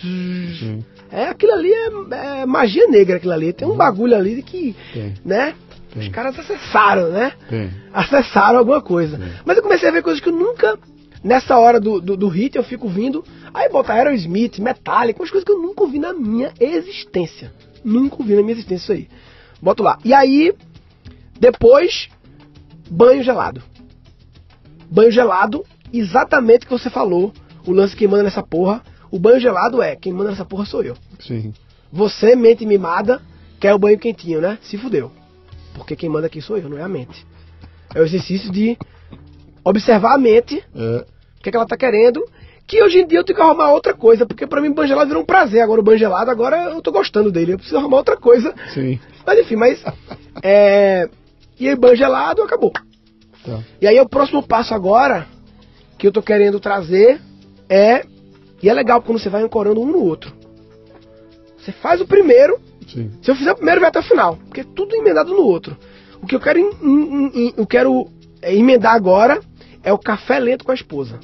Sim. É, aquilo ali é, é magia negra, aquilo ali. Tem um bagulho ali que, Tem. né? Tem. Os caras acessaram, né? Tem. Acessaram alguma coisa. Mas eu comecei a ver coisas que eu nunca, nessa hora do, do, do hit, eu fico vindo. Aí bota Aerosmith, Metallica, umas coisas que eu nunca ouvi na minha existência. Nunca ouvi na minha existência isso aí. Boto lá. E aí, depois, banho gelado. Banho gelado, exatamente o que você falou. O lance que manda nessa porra. O banho gelado é, quem manda nessa porra sou eu. Sim. Você, mente mimada, quer o banho quentinho, né? Se fudeu. Porque quem manda aqui sou eu, não é a mente. É o exercício de observar a mente, É. o que, é que ela tá querendo, que hoje em dia eu tenho que arrumar outra coisa, porque pra mim banho gelado virou um prazer. Agora o banho gelado, agora eu tô gostando dele, eu preciso arrumar outra coisa. Sim. Mas enfim, mas. É. E aí, banho gelado, acabou. Tá. E aí o próximo passo agora que eu tô querendo trazer é. E é legal quando você vai ancorando um no outro. Você faz o primeiro, Sim. se eu fizer o primeiro vai até o final, porque é tudo emendado no outro. O que eu quero, em- em- em- eu quero é, emendar agora é o café lento com a esposa.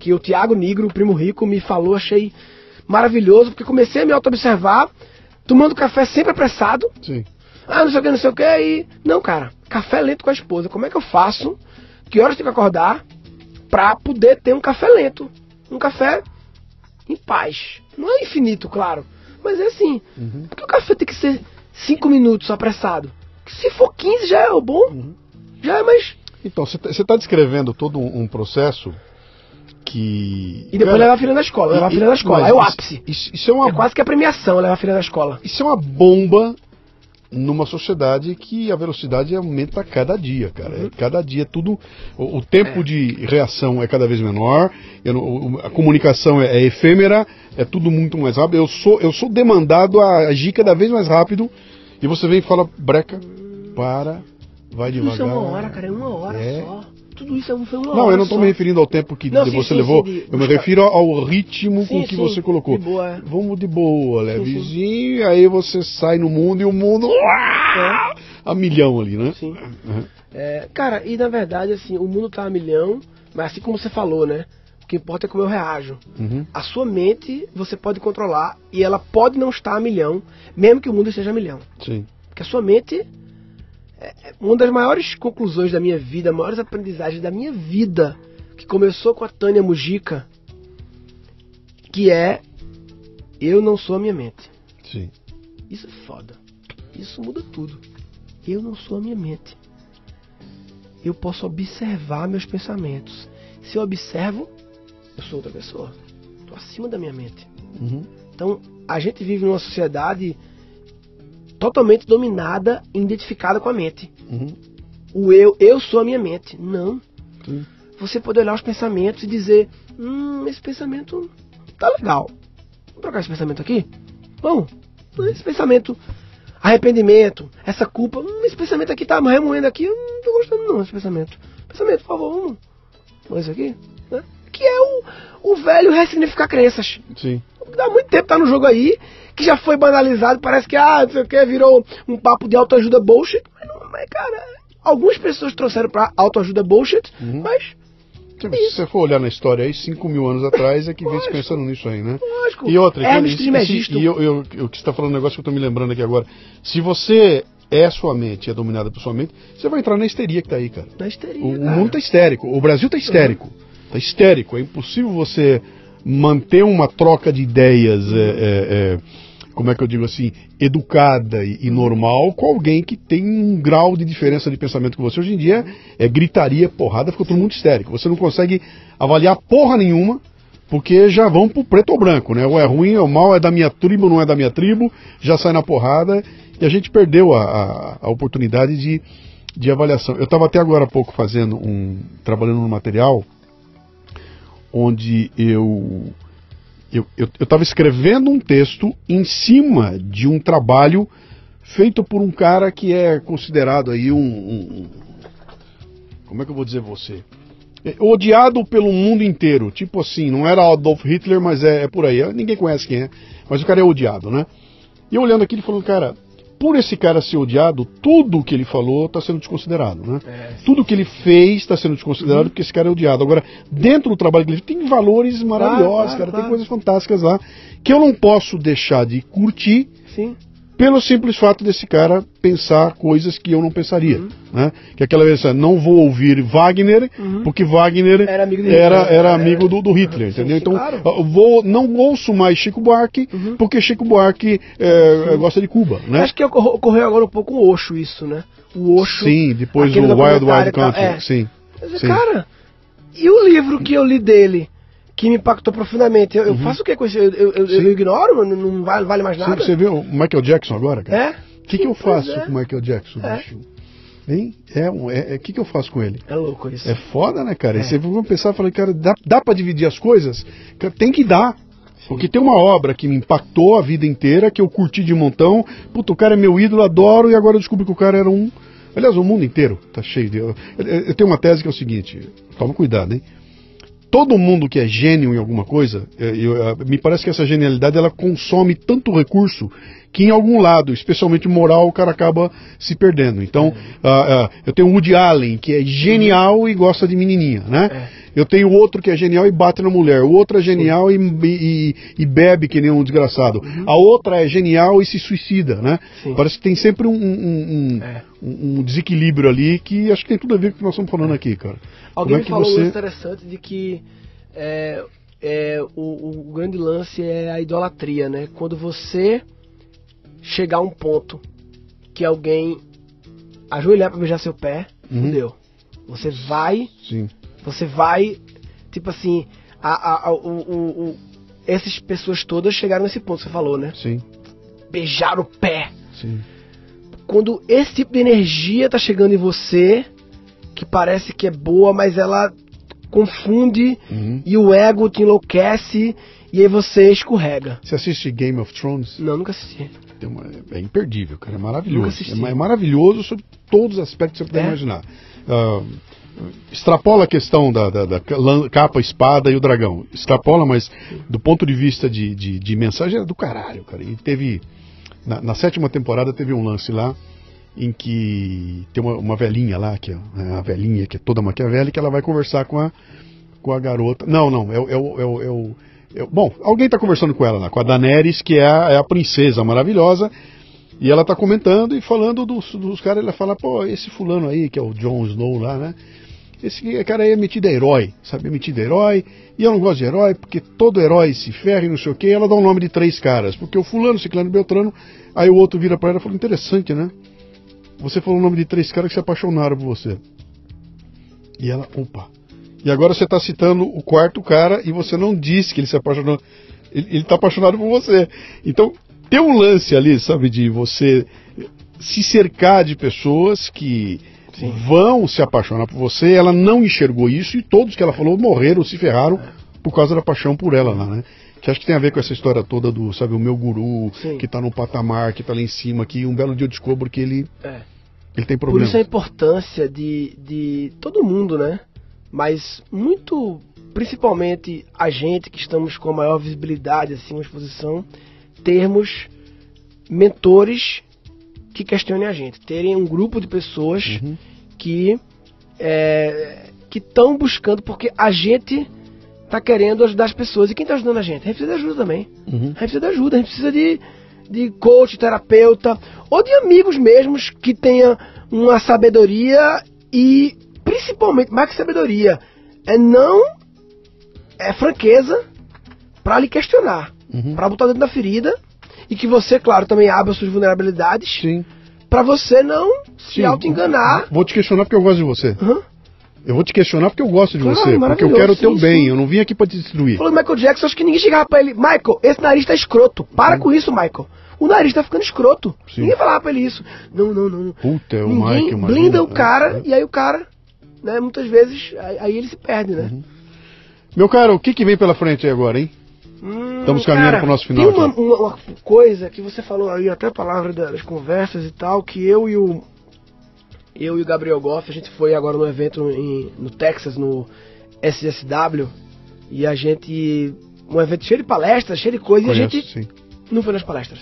Que o Tiago Nigro, o primo rico, me falou, achei maravilhoso, porque comecei a me auto-observar, tomando café sempre apressado, Sim. ah, não sei o que, não sei o que, aí. Não, cara, café lento com a esposa. Como é que eu faço? Que horas eu tenho que acordar pra poder ter um café lento? Um café em paz. Não é infinito, claro. Mas é assim. Uhum. Porque o café tem que ser 5 minutos apressado. Se for 15 já é bom. Uhum. Já é mais. Então, você está descrevendo todo um, um processo que. E depois Cara, levar a filha na escola. Levar a filha na escola. É o ápice. Isso, isso é uma É quase que a premiação levar a filha na escola. Isso é uma bomba numa sociedade que a velocidade aumenta cada dia, cara. Uhum. É Cada dia tudo. O, o tempo de reação é cada vez menor, eu não- o- a comunicação é, é efêmera, é tudo muito mais rápido. Eu sou, eu sou demandado a agir cada vez mais rápido e você vem e fala, breca, para, vai devagar. isso é uma hora, cara. É uma hora É. só. Tudo isso é- foi uma. Não, eu não estou me referindo ao tempo que Não, você sim, levou, sim, eu me refiro ao ritmo com Sim, que sim, você colocou. de boa, é. Vamos de boa, levezinho, aí você sai no mundo e o mundo uá, a milhão ali, né? Sim. Uhum. É, cara, e na verdade, assim, o mundo tá a milhão, mas assim como você falou, né? O que importa é como eu reajo. Uhum. A sua mente você pode controlar e ela pode não estar a milhão, mesmo que o mundo esteja a milhão. Sim. Porque a sua mente é é uma das maiores conclusões da minha vida, maiores aprendizagens da minha vida, que começou com a Tânia Mujica, que é eu não sou a minha mente. Sim. Isso é foda. Isso muda tudo. Eu não sou a minha mente. Eu posso observar meus pensamentos. Se eu observo, eu sou outra pessoa. Estou acima da minha mente. Uhum. Então, a gente vive numa sociedade totalmente dominada e identificada com a mente. Uhum. O eu, eu sou a minha mente. Não. Sim. Você pode olhar os pensamentos e dizer: Hum, esse pensamento tá legal. Vamos trocar esse pensamento aqui? Vamos. Esse pensamento, arrependimento, essa culpa, hum, esse pensamento aqui tá me remoendo aqui, eu não tô gostando não desse pensamento. Pensamento, por favor, vamos. Vamos isso aqui? Né? que é o, o velho ressignificar crenças. Sim. Há muito tempo tá no jogo aí, que já foi banalizado, parece que, ah, não sei o que, virou um papo de autoajuda bullshit. Mas, não, mas cara, algumas pessoas trouxeram pra autoajuda bullshit, Uhum. mas, Se você for olhar na história aí, 5 mil anos atrás é que vem se pensando nisso aí, né? lógico, E outra, Hermes que- e eu, eu, o que você está falando, um negócio que eu estou me lembrando aqui agora. Se você é sua mente, é dominada por sua mente, você vai entrar na histeria que tá aí, cara. Na histeria, O, o mundo tá histérico. O Brasil tá histérico. Tá histérico. É impossível você manter uma troca de ideias, é, é, é, como é que eu digo assim, educada e, e normal com alguém que tem um grau de diferença de pensamento com você. Hoje em dia é gritaria, porrada, fica todo mundo histérico. Você não consegue avaliar porra nenhuma. Porque já vão pro preto ou branco, né? Ou é ruim, ou mal, é da minha tribo, não é da minha tribo, já sai na porrada e a gente perdeu a, a- a oportunidade de, de avaliação. Eu estava até agora há pouco fazendo um. trabalhando no material onde eu eu estava escrevendo um texto em cima de um trabalho feito por um cara que é considerado aí um, um- como é que eu vou dizer você? É, odiado pelo mundo inteiro. Tipo assim não era Adolf Hitler mas é, é por aí. Ninguém conhece quem é mas o cara é odiado né? E eu olhando aquilo falando cara por esse cara ser odiado tudo que ele falou está sendo desconsiderado né É, tudo que ele fez está sendo desconsiderado porque esse cara é odiado. Agora, dentro do trabalho que ele fez, tem valores maravilhosos, claro, cara, claro. tem coisas fantásticas lá que eu não posso deixar de curtir Sim. Pelo simples fato desse cara pensar coisas que eu não pensaria, Uhum. né? Que aquela vez, assim, não vou ouvir Wagner, porque Wagner Era amigo era, Hitler. era É. amigo do, do Hitler, entendeu? sim, Então, claro. vou, não ouço mais Chico Buarque, porque Chico Buarque é, gosta de Cuba, né? Acho que ocorreu, agora um pouco o Osho isso, né? O Osho. Sim, depois do Wild Wild Country, é. sim. Mas, Sim. Cara, e o livro que eu li dele, que me impactou profundamente, eu, eu faço o que com isso? Eu, eu, eu- Uhum. Sim. ignoro? Não, vale, vale mais Sim, nada? Você viu o Michael Jackson agora, cara? É? O que, que eu faço é. com o Michael Jackson, É. bicho? Hein? É, um- é, é, que, que eu faço com ele? É louco isso. É foda, né, cara? É. E você vai pensar e falar, cara, dá, dá pra dividir as coisas? Tem que dar. Porque tem uma obra que me impactou a vida inteira, que eu curti de montão. Puta, o cara é meu ídolo, adoro, e agora eu descobri que o cara era um. Aliás, o mundo inteiro tá cheio de. Eu tenho uma tese que é o seguinte: toma cuidado, hein? Todo mundo que é gênio em alguma coisa, é, eu- é, me parece que essa genialidade ela consome tanto recurso que em algum lado, especialmente moral, o cara acaba se perdendo. Então, ah, ah, eu tenho o Woody Allen, que é genial e gosta de menininha, né? Eu tenho outro que é genial e bate na mulher. O outro é genial e, e- e bebe que nem um desgraçado. A outra é genial e se suicida, né? Sim. Parece que tem sempre um, um- um- É. um- um desequilíbrio ali que acho que tem tudo a ver com o que nós estamos falando aqui, cara. Alguém Como é que falou você- interessante de que é, é, o, o grande lance é a idolatria, né? Quando você chegar a um ponto que alguém ajoelhar pra beijar seu pé, Uhum. fudeu. Você vai, Sim. você vai, tipo assim, a, a- a- o, o- o- essas pessoas todas chegaram nesse ponto, você falou, né? Sim, Beijar o pé. sim. Quando esse tipo de energia tá chegando em você, que parece que é boa, mas ela confunde Uhum. e o ego te enlouquece e aí você escorrega. Você assiste Game of Thrones? Não, nunca assisti. Tem uma- é imperdível, cara. É maravilhoso. É, é maravilhoso sobre todos os aspectos que você puder É? imaginar. Ah, extrapola a questão da, da- da capa, espada e o dragão. Extrapola, mas do ponto de vista de, de, de mensagem é do caralho, cara. E teve. Na, na sétima temporada teve um lance lá em que tem uma, uma velhinha lá, que é né, a velhinha que é toda maquiavélica, ela vai conversar com a, com a garota. Não, não, é, é, o- é, o- é o- o- Bom, alguém está conversando com ela lá, com a Daenerys, que é a, é a princesa maravilhosa. E ela tá comentando e falando dos, dos caras, ela fala, pô, esse fulano aí, que é o Jon Snow lá, né? Esse cara aí é metido a herói, sabe? É metido a herói, e eu não gosto de herói, porque todo herói se ferra e não sei o quê, ela dá o nome de três caras, porque o fulano, ciclano e beltrano, aí o outro vira pra ela e fala, interessante, né? Você falou o nome de três caras que se apaixonaram por você. E ela, opa. E agora você tá citando o quarto cara e você não disse que ele se apaixonou. Ele, ele tá apaixonado por você. Então, tem um lance ali, sabe, de você se cercar de pessoas que vão se apaixonar por você. Ela não enxergou isso e todos que ela falou morreram, se ferraram por causa da paixão por ela lá, né? Que acho que tem a ver com essa história toda do, sabe, o meu guru, Sim. que tá no patamar, que tá lá em cima, que um belo dia eu descubro que ele, É. ele tem Por problemas. isso a importância de, de todo mundo, né? Mas muito principalmente a gente que estamos com maior visibilidade, assim, uma exposição, termos mentores que questionem a gente, terem um grupo de pessoas Uhum. que é, que estão buscando, porque a gente tá querendo ajudar as pessoas. E quem tá ajudando a gente? A gente precisa de ajuda também. Uhum. A gente precisa de ajuda, a gente precisa de, de coach, terapeuta, ou de amigos mesmos que tenha uma sabedoria e principalmente, mais que sabedoria, é não é franqueza pra lhe questionar, Uhum. pra botar dentro da ferida e que você, claro, também abra suas vulnerabilidades Sim. pra você não se auto-enganar. Vou te questionar porque eu gosto de você. Hã? Eu vou te questionar porque eu gosto de Claro, você. Porque eu quero o teu sim, bem. sim. Eu não vim aqui pra te destruir. Falou Michael Jackson, acho que ninguém chegava pra ele. Michael, esse nariz tá escroto. Para com isso, Michael. O nariz tá ficando escroto. Sim. Ninguém falava pra ele isso. Não, não, não. Puta, é o Ninguém imagina. blinda o cara É. e aí o cara, né, muitas vezes, aí, ele se perde, né? Uhum. Meu cara, o que, que vem pela frente aí agora, hein? Hum, Estamos caminhando cara, pro nosso final Tem uma, aqui. uma- uma coisa que você falou aí, até a palavra da- das conversas e tal, que eu e o. Eu e o Gabriel Goff, a gente foi agora no evento em- no Texas, no SSW, e a gente. Um evento cheio de palestras, cheio de coisa, e a Conheço, gente sim. não foi nas palestras.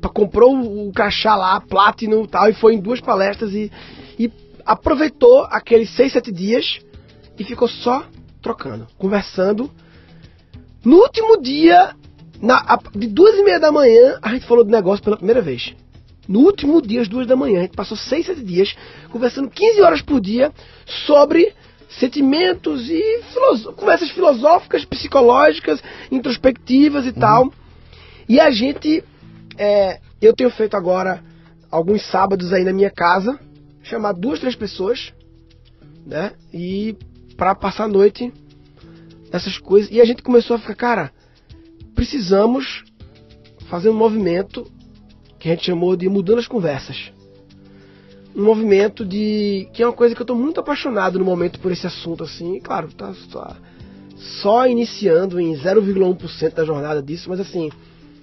Pa- Comprou o, o crachá lá, Platinum e tal, e foi em duas palestras e aproveitou aqueles seis, sete dias e ficou só trocando, conversando. No último dia, na, a- de duas e meia da manhã, a gente falou do negócio pela primeira vez. No último dia, às duas da manhã, a gente passou seis, sete dias conversando 15 horas por dia sobre sentimentos e filoso- conversas filosóficas, psicológicas, introspectivas e tal. E a gente, é, eu tenho feito agora alguns sábados aí na minha casa, chamar duas, três pessoas, né? E pra passar a noite essas coisas. E a gente começou a ficar, cara, precisamos fazer um movimento que a gente chamou de mudando as conversas. Um movimento de. que é uma coisa que eu tô muito apaixonado no momento por esse assunto, assim. E, claro, tá só, só iniciando em 0,1% da jornada disso, mas assim,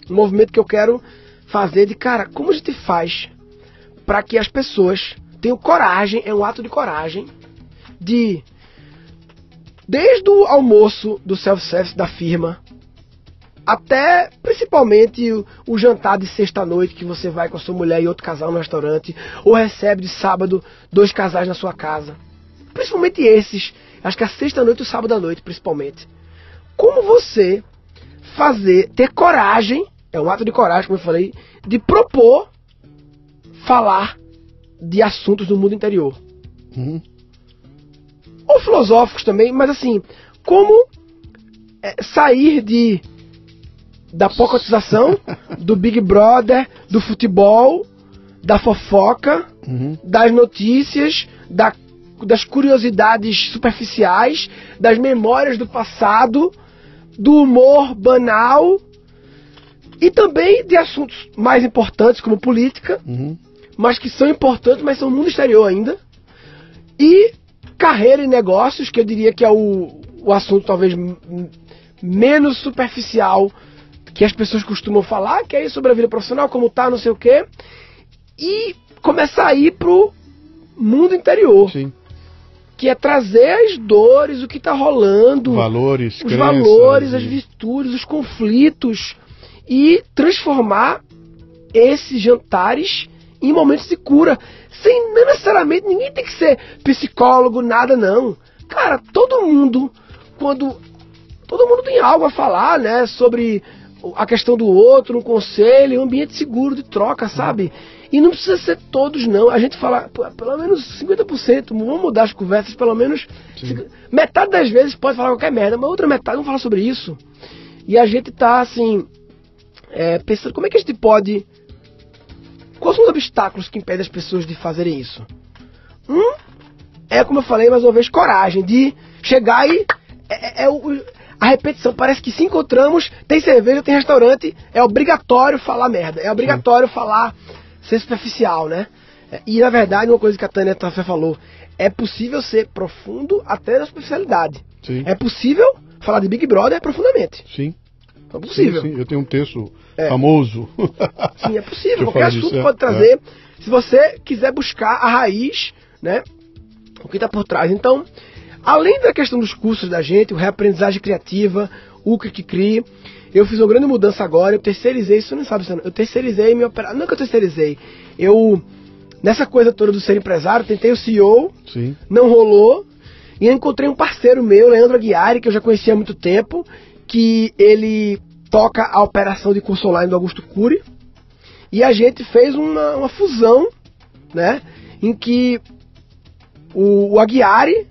um movimento que eu quero fazer de, cara, como a gente faz para que as pessoas tenham coragem, é um ato de coragem, de desde o almoço do self-service da firma até principalmente o, o jantar de sexta-noite que você vai com a sua mulher e outro casal no restaurante, ou recebe de sábado dois casais na sua casa. Principalmente esses, acho que a sexta-noite e o sábado à noite, principalmente. Como você fazer, ter coragem, é um ato de coragem, como eu falei, de propor falar de assuntos do mundo interior Uhum. ou filosóficos também, mas assim, como é, sair de da pocotização, do Big Brother, do futebol, da fofoca, Uhum. das notícias, da- das curiosidades superficiais, das memórias do passado, do humor banal e também de assuntos mais importantes como política, Uhum. Mas que são importantes, mas são mundo exterior ainda. E carreira e negócios, que eu diria que é o, o assunto talvez menos superficial que as pessoas costumam falar, que é sobre a vida profissional, como tá, não sei o quê. E começar a ir pro mundo interior, Sim. que é trazer as dores, o que tá rolando, Valores, os crenças valores, e- as virtudes, os conflitos e transformar esses jantares em momentos de cura, sem necessariamente ninguém tem que ser psicólogo, nada não. Cara, todo mundo quando todo mundo tem algo a falar, né, sobre a questão do outro, um conselho, um ambiente seguro de troca, sabe? E não precisa ser todos, não. A gente fala, pelo menos 50%, vamos mudar as conversas, pelo menos. Sim. Metade das vezes pode falar qualquer merda, mas outra metade não fala sobre isso. E a gente tá, assim, é, pensando como é que a gente pode. Quais são os obstáculos que impedem as pessoas de fazerem isso? Um é, como eu falei mais uma vez, coragem de chegar e. É, é- é o- a repetição. Parece que se encontramos, tem cerveja, tem restaurante, é obrigatório falar merda. É obrigatório falar ser superficial, né? É, E na verdade, uma coisa que a Tânia Tafé falou, é possível ser profundo até na superficialidade. Sim. É possível falar de Big Brother profundamente. Sim. É possível. Sim, sim. Eu tenho um texto É. famoso. Sim, é possível. Qualquer falo disso, assunto é, pode trazer. Se você quiser buscar a raiz, né? O que está por trás. Então, além da questão dos cursos da gente, o reaprendizagem criativa, o que crie, eu fiz uma grande mudança agora, eu terceirizei, isso não sabe, eu terceirizei minha operação, não é que eu terceirizei, eu, nessa coisa toda do ser empresário, tentei o CEO, Sim. não rolou, e encontrei um parceiro meu, Leandro Aguiari, que eu já conhecia há muito tempo, que ele toca a operação de curso online do Augusto Cury, e a gente fez uma, uma fusão, né, em que o, o Aguiari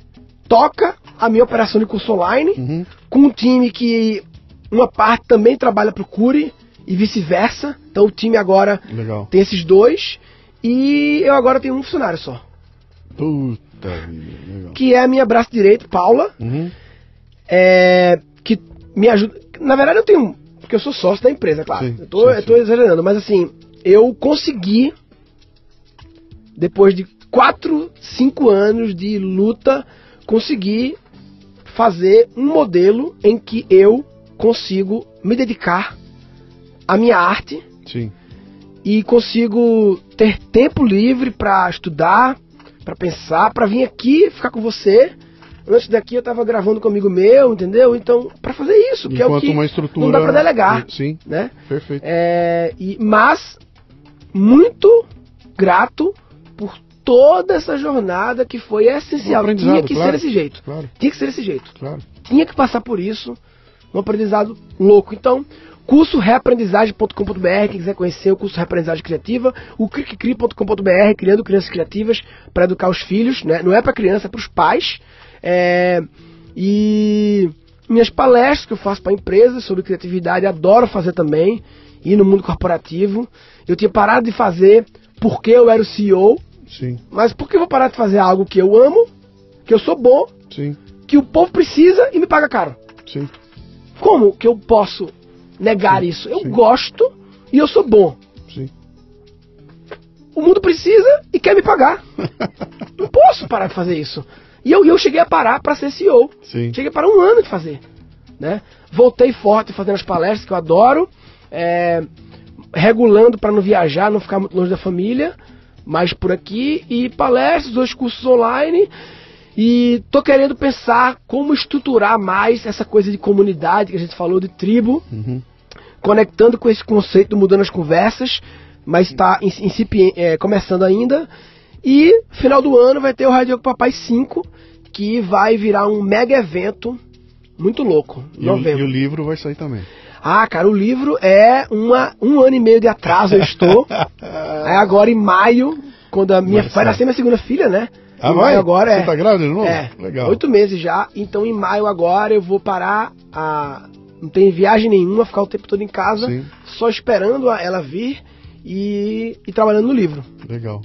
toca a minha operação de curso online Uhum. com um time que uma parte também trabalha para o Curi e vice-versa. Então o time agora Legal. tem esses dois e eu agora tenho um funcionário só, Puta vida, legal. que é a minha braço direito, Paula, Uhum. é, me ajuda. Na verdade eu tenho, porque eu sou sócio da empresa, claro. Sim, eu, tô, sim, eu tô sim. exagerando, mas assim, eu consegui depois de 4, 5 anos de luta, conseguir fazer um modelo em que eu consigo me dedicar à minha arte Sim. e consigo ter tempo livre para estudar, para pensar, para vir aqui ficar com você. Antes daqui eu tava gravando com um amigo meu, entendeu? Então, para fazer isso, que é o que uma estrutura. não dá para delegar, Sim, né? perfeito. É, e, mas muito grato por toda essa jornada que foi Um essencial. aprendizado, Tinha que claro. ser desse jeito. Claro, Tinha que ser desse jeito. claro. Tinha que passar por isso. Um aprendizado louco. Então, curso reaprendizagem.com.br, quem quiser conhecer o curso Reaprendizagem Criativa, o criccri.com.br, criando crianças criativas para educar os filhos, né? Não é para criança, é para os pais. É, e minhas palestras que eu faço para empresas sobre criatividade, adoro fazer também, e no mundo corporativo. Eu tinha parado de fazer porque eu era o CEO, Sim, mas por que eu vou parar de fazer algo que eu amo, que eu sou bom, sim, que o povo precisa e me paga caro? sim. Como que eu posso negar Sim, isso? Eu gosto e eu sou bom. Sim. O mundo precisa e quer me pagar. Não posso parar de fazer isso. E eu, eu cheguei a parar para ser CEO. Sim. Cheguei a parar um ano de fazer. Né? Voltei forte fazendo as palestras que eu adoro, é, regulando para não viajar, não ficar muito longe da família, mas por aqui, e palestras, dois cursos online. E tô querendo pensar como estruturar mais essa coisa de comunidade que a gente falou, de tribo, Uhum. conectando com esse conceito do mudando as conversas, mas está é, começando ainda. E final do ano vai ter o Rádio Papai 5, que vai virar um mega evento muito louco. E, o, novembro. e o livro vai sair também. Ah, cara, o livro é uma, um ano e meio de atraso eu estou. Aí agora em maio, quando a minha Vai nascer minha segunda filha, né? Ah, vai? agora Você é. tá grávida de novo? É, Legal. oito meses já. Então em maio agora eu vou parar a. Não tem viagem nenhuma, ficar o tempo todo em casa, Sim. só esperando ela vir e, e trabalhando no livro. Legal.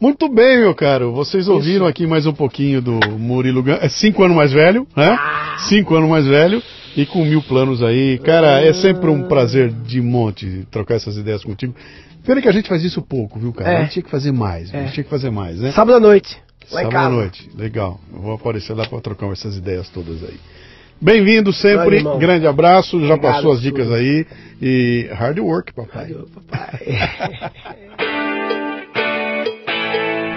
Muito bem, meu caro. Vocês Isso. ouviram aqui mais um pouquinho do Murilo Gan... É cinco anos mais velho, né? Ah. Cinco anos mais velho e com mil planos aí. Cara, é sempre um prazer de monte trocar essas ideias contigo. Pena que a gente faz isso pouco, viu, cara? É. A gente tinha que fazer mais. A É. gente tinha que fazer mais, né? Sábado à noite, Sábado à noite. Legal. Eu vou aparecer lá para trocar essas ideias todas aí. Bem-vindo sempre. irmão. Grande abraço. Já Obrigado, passou as dicas tudo. aí. E hard work, papai. Valeu, papai.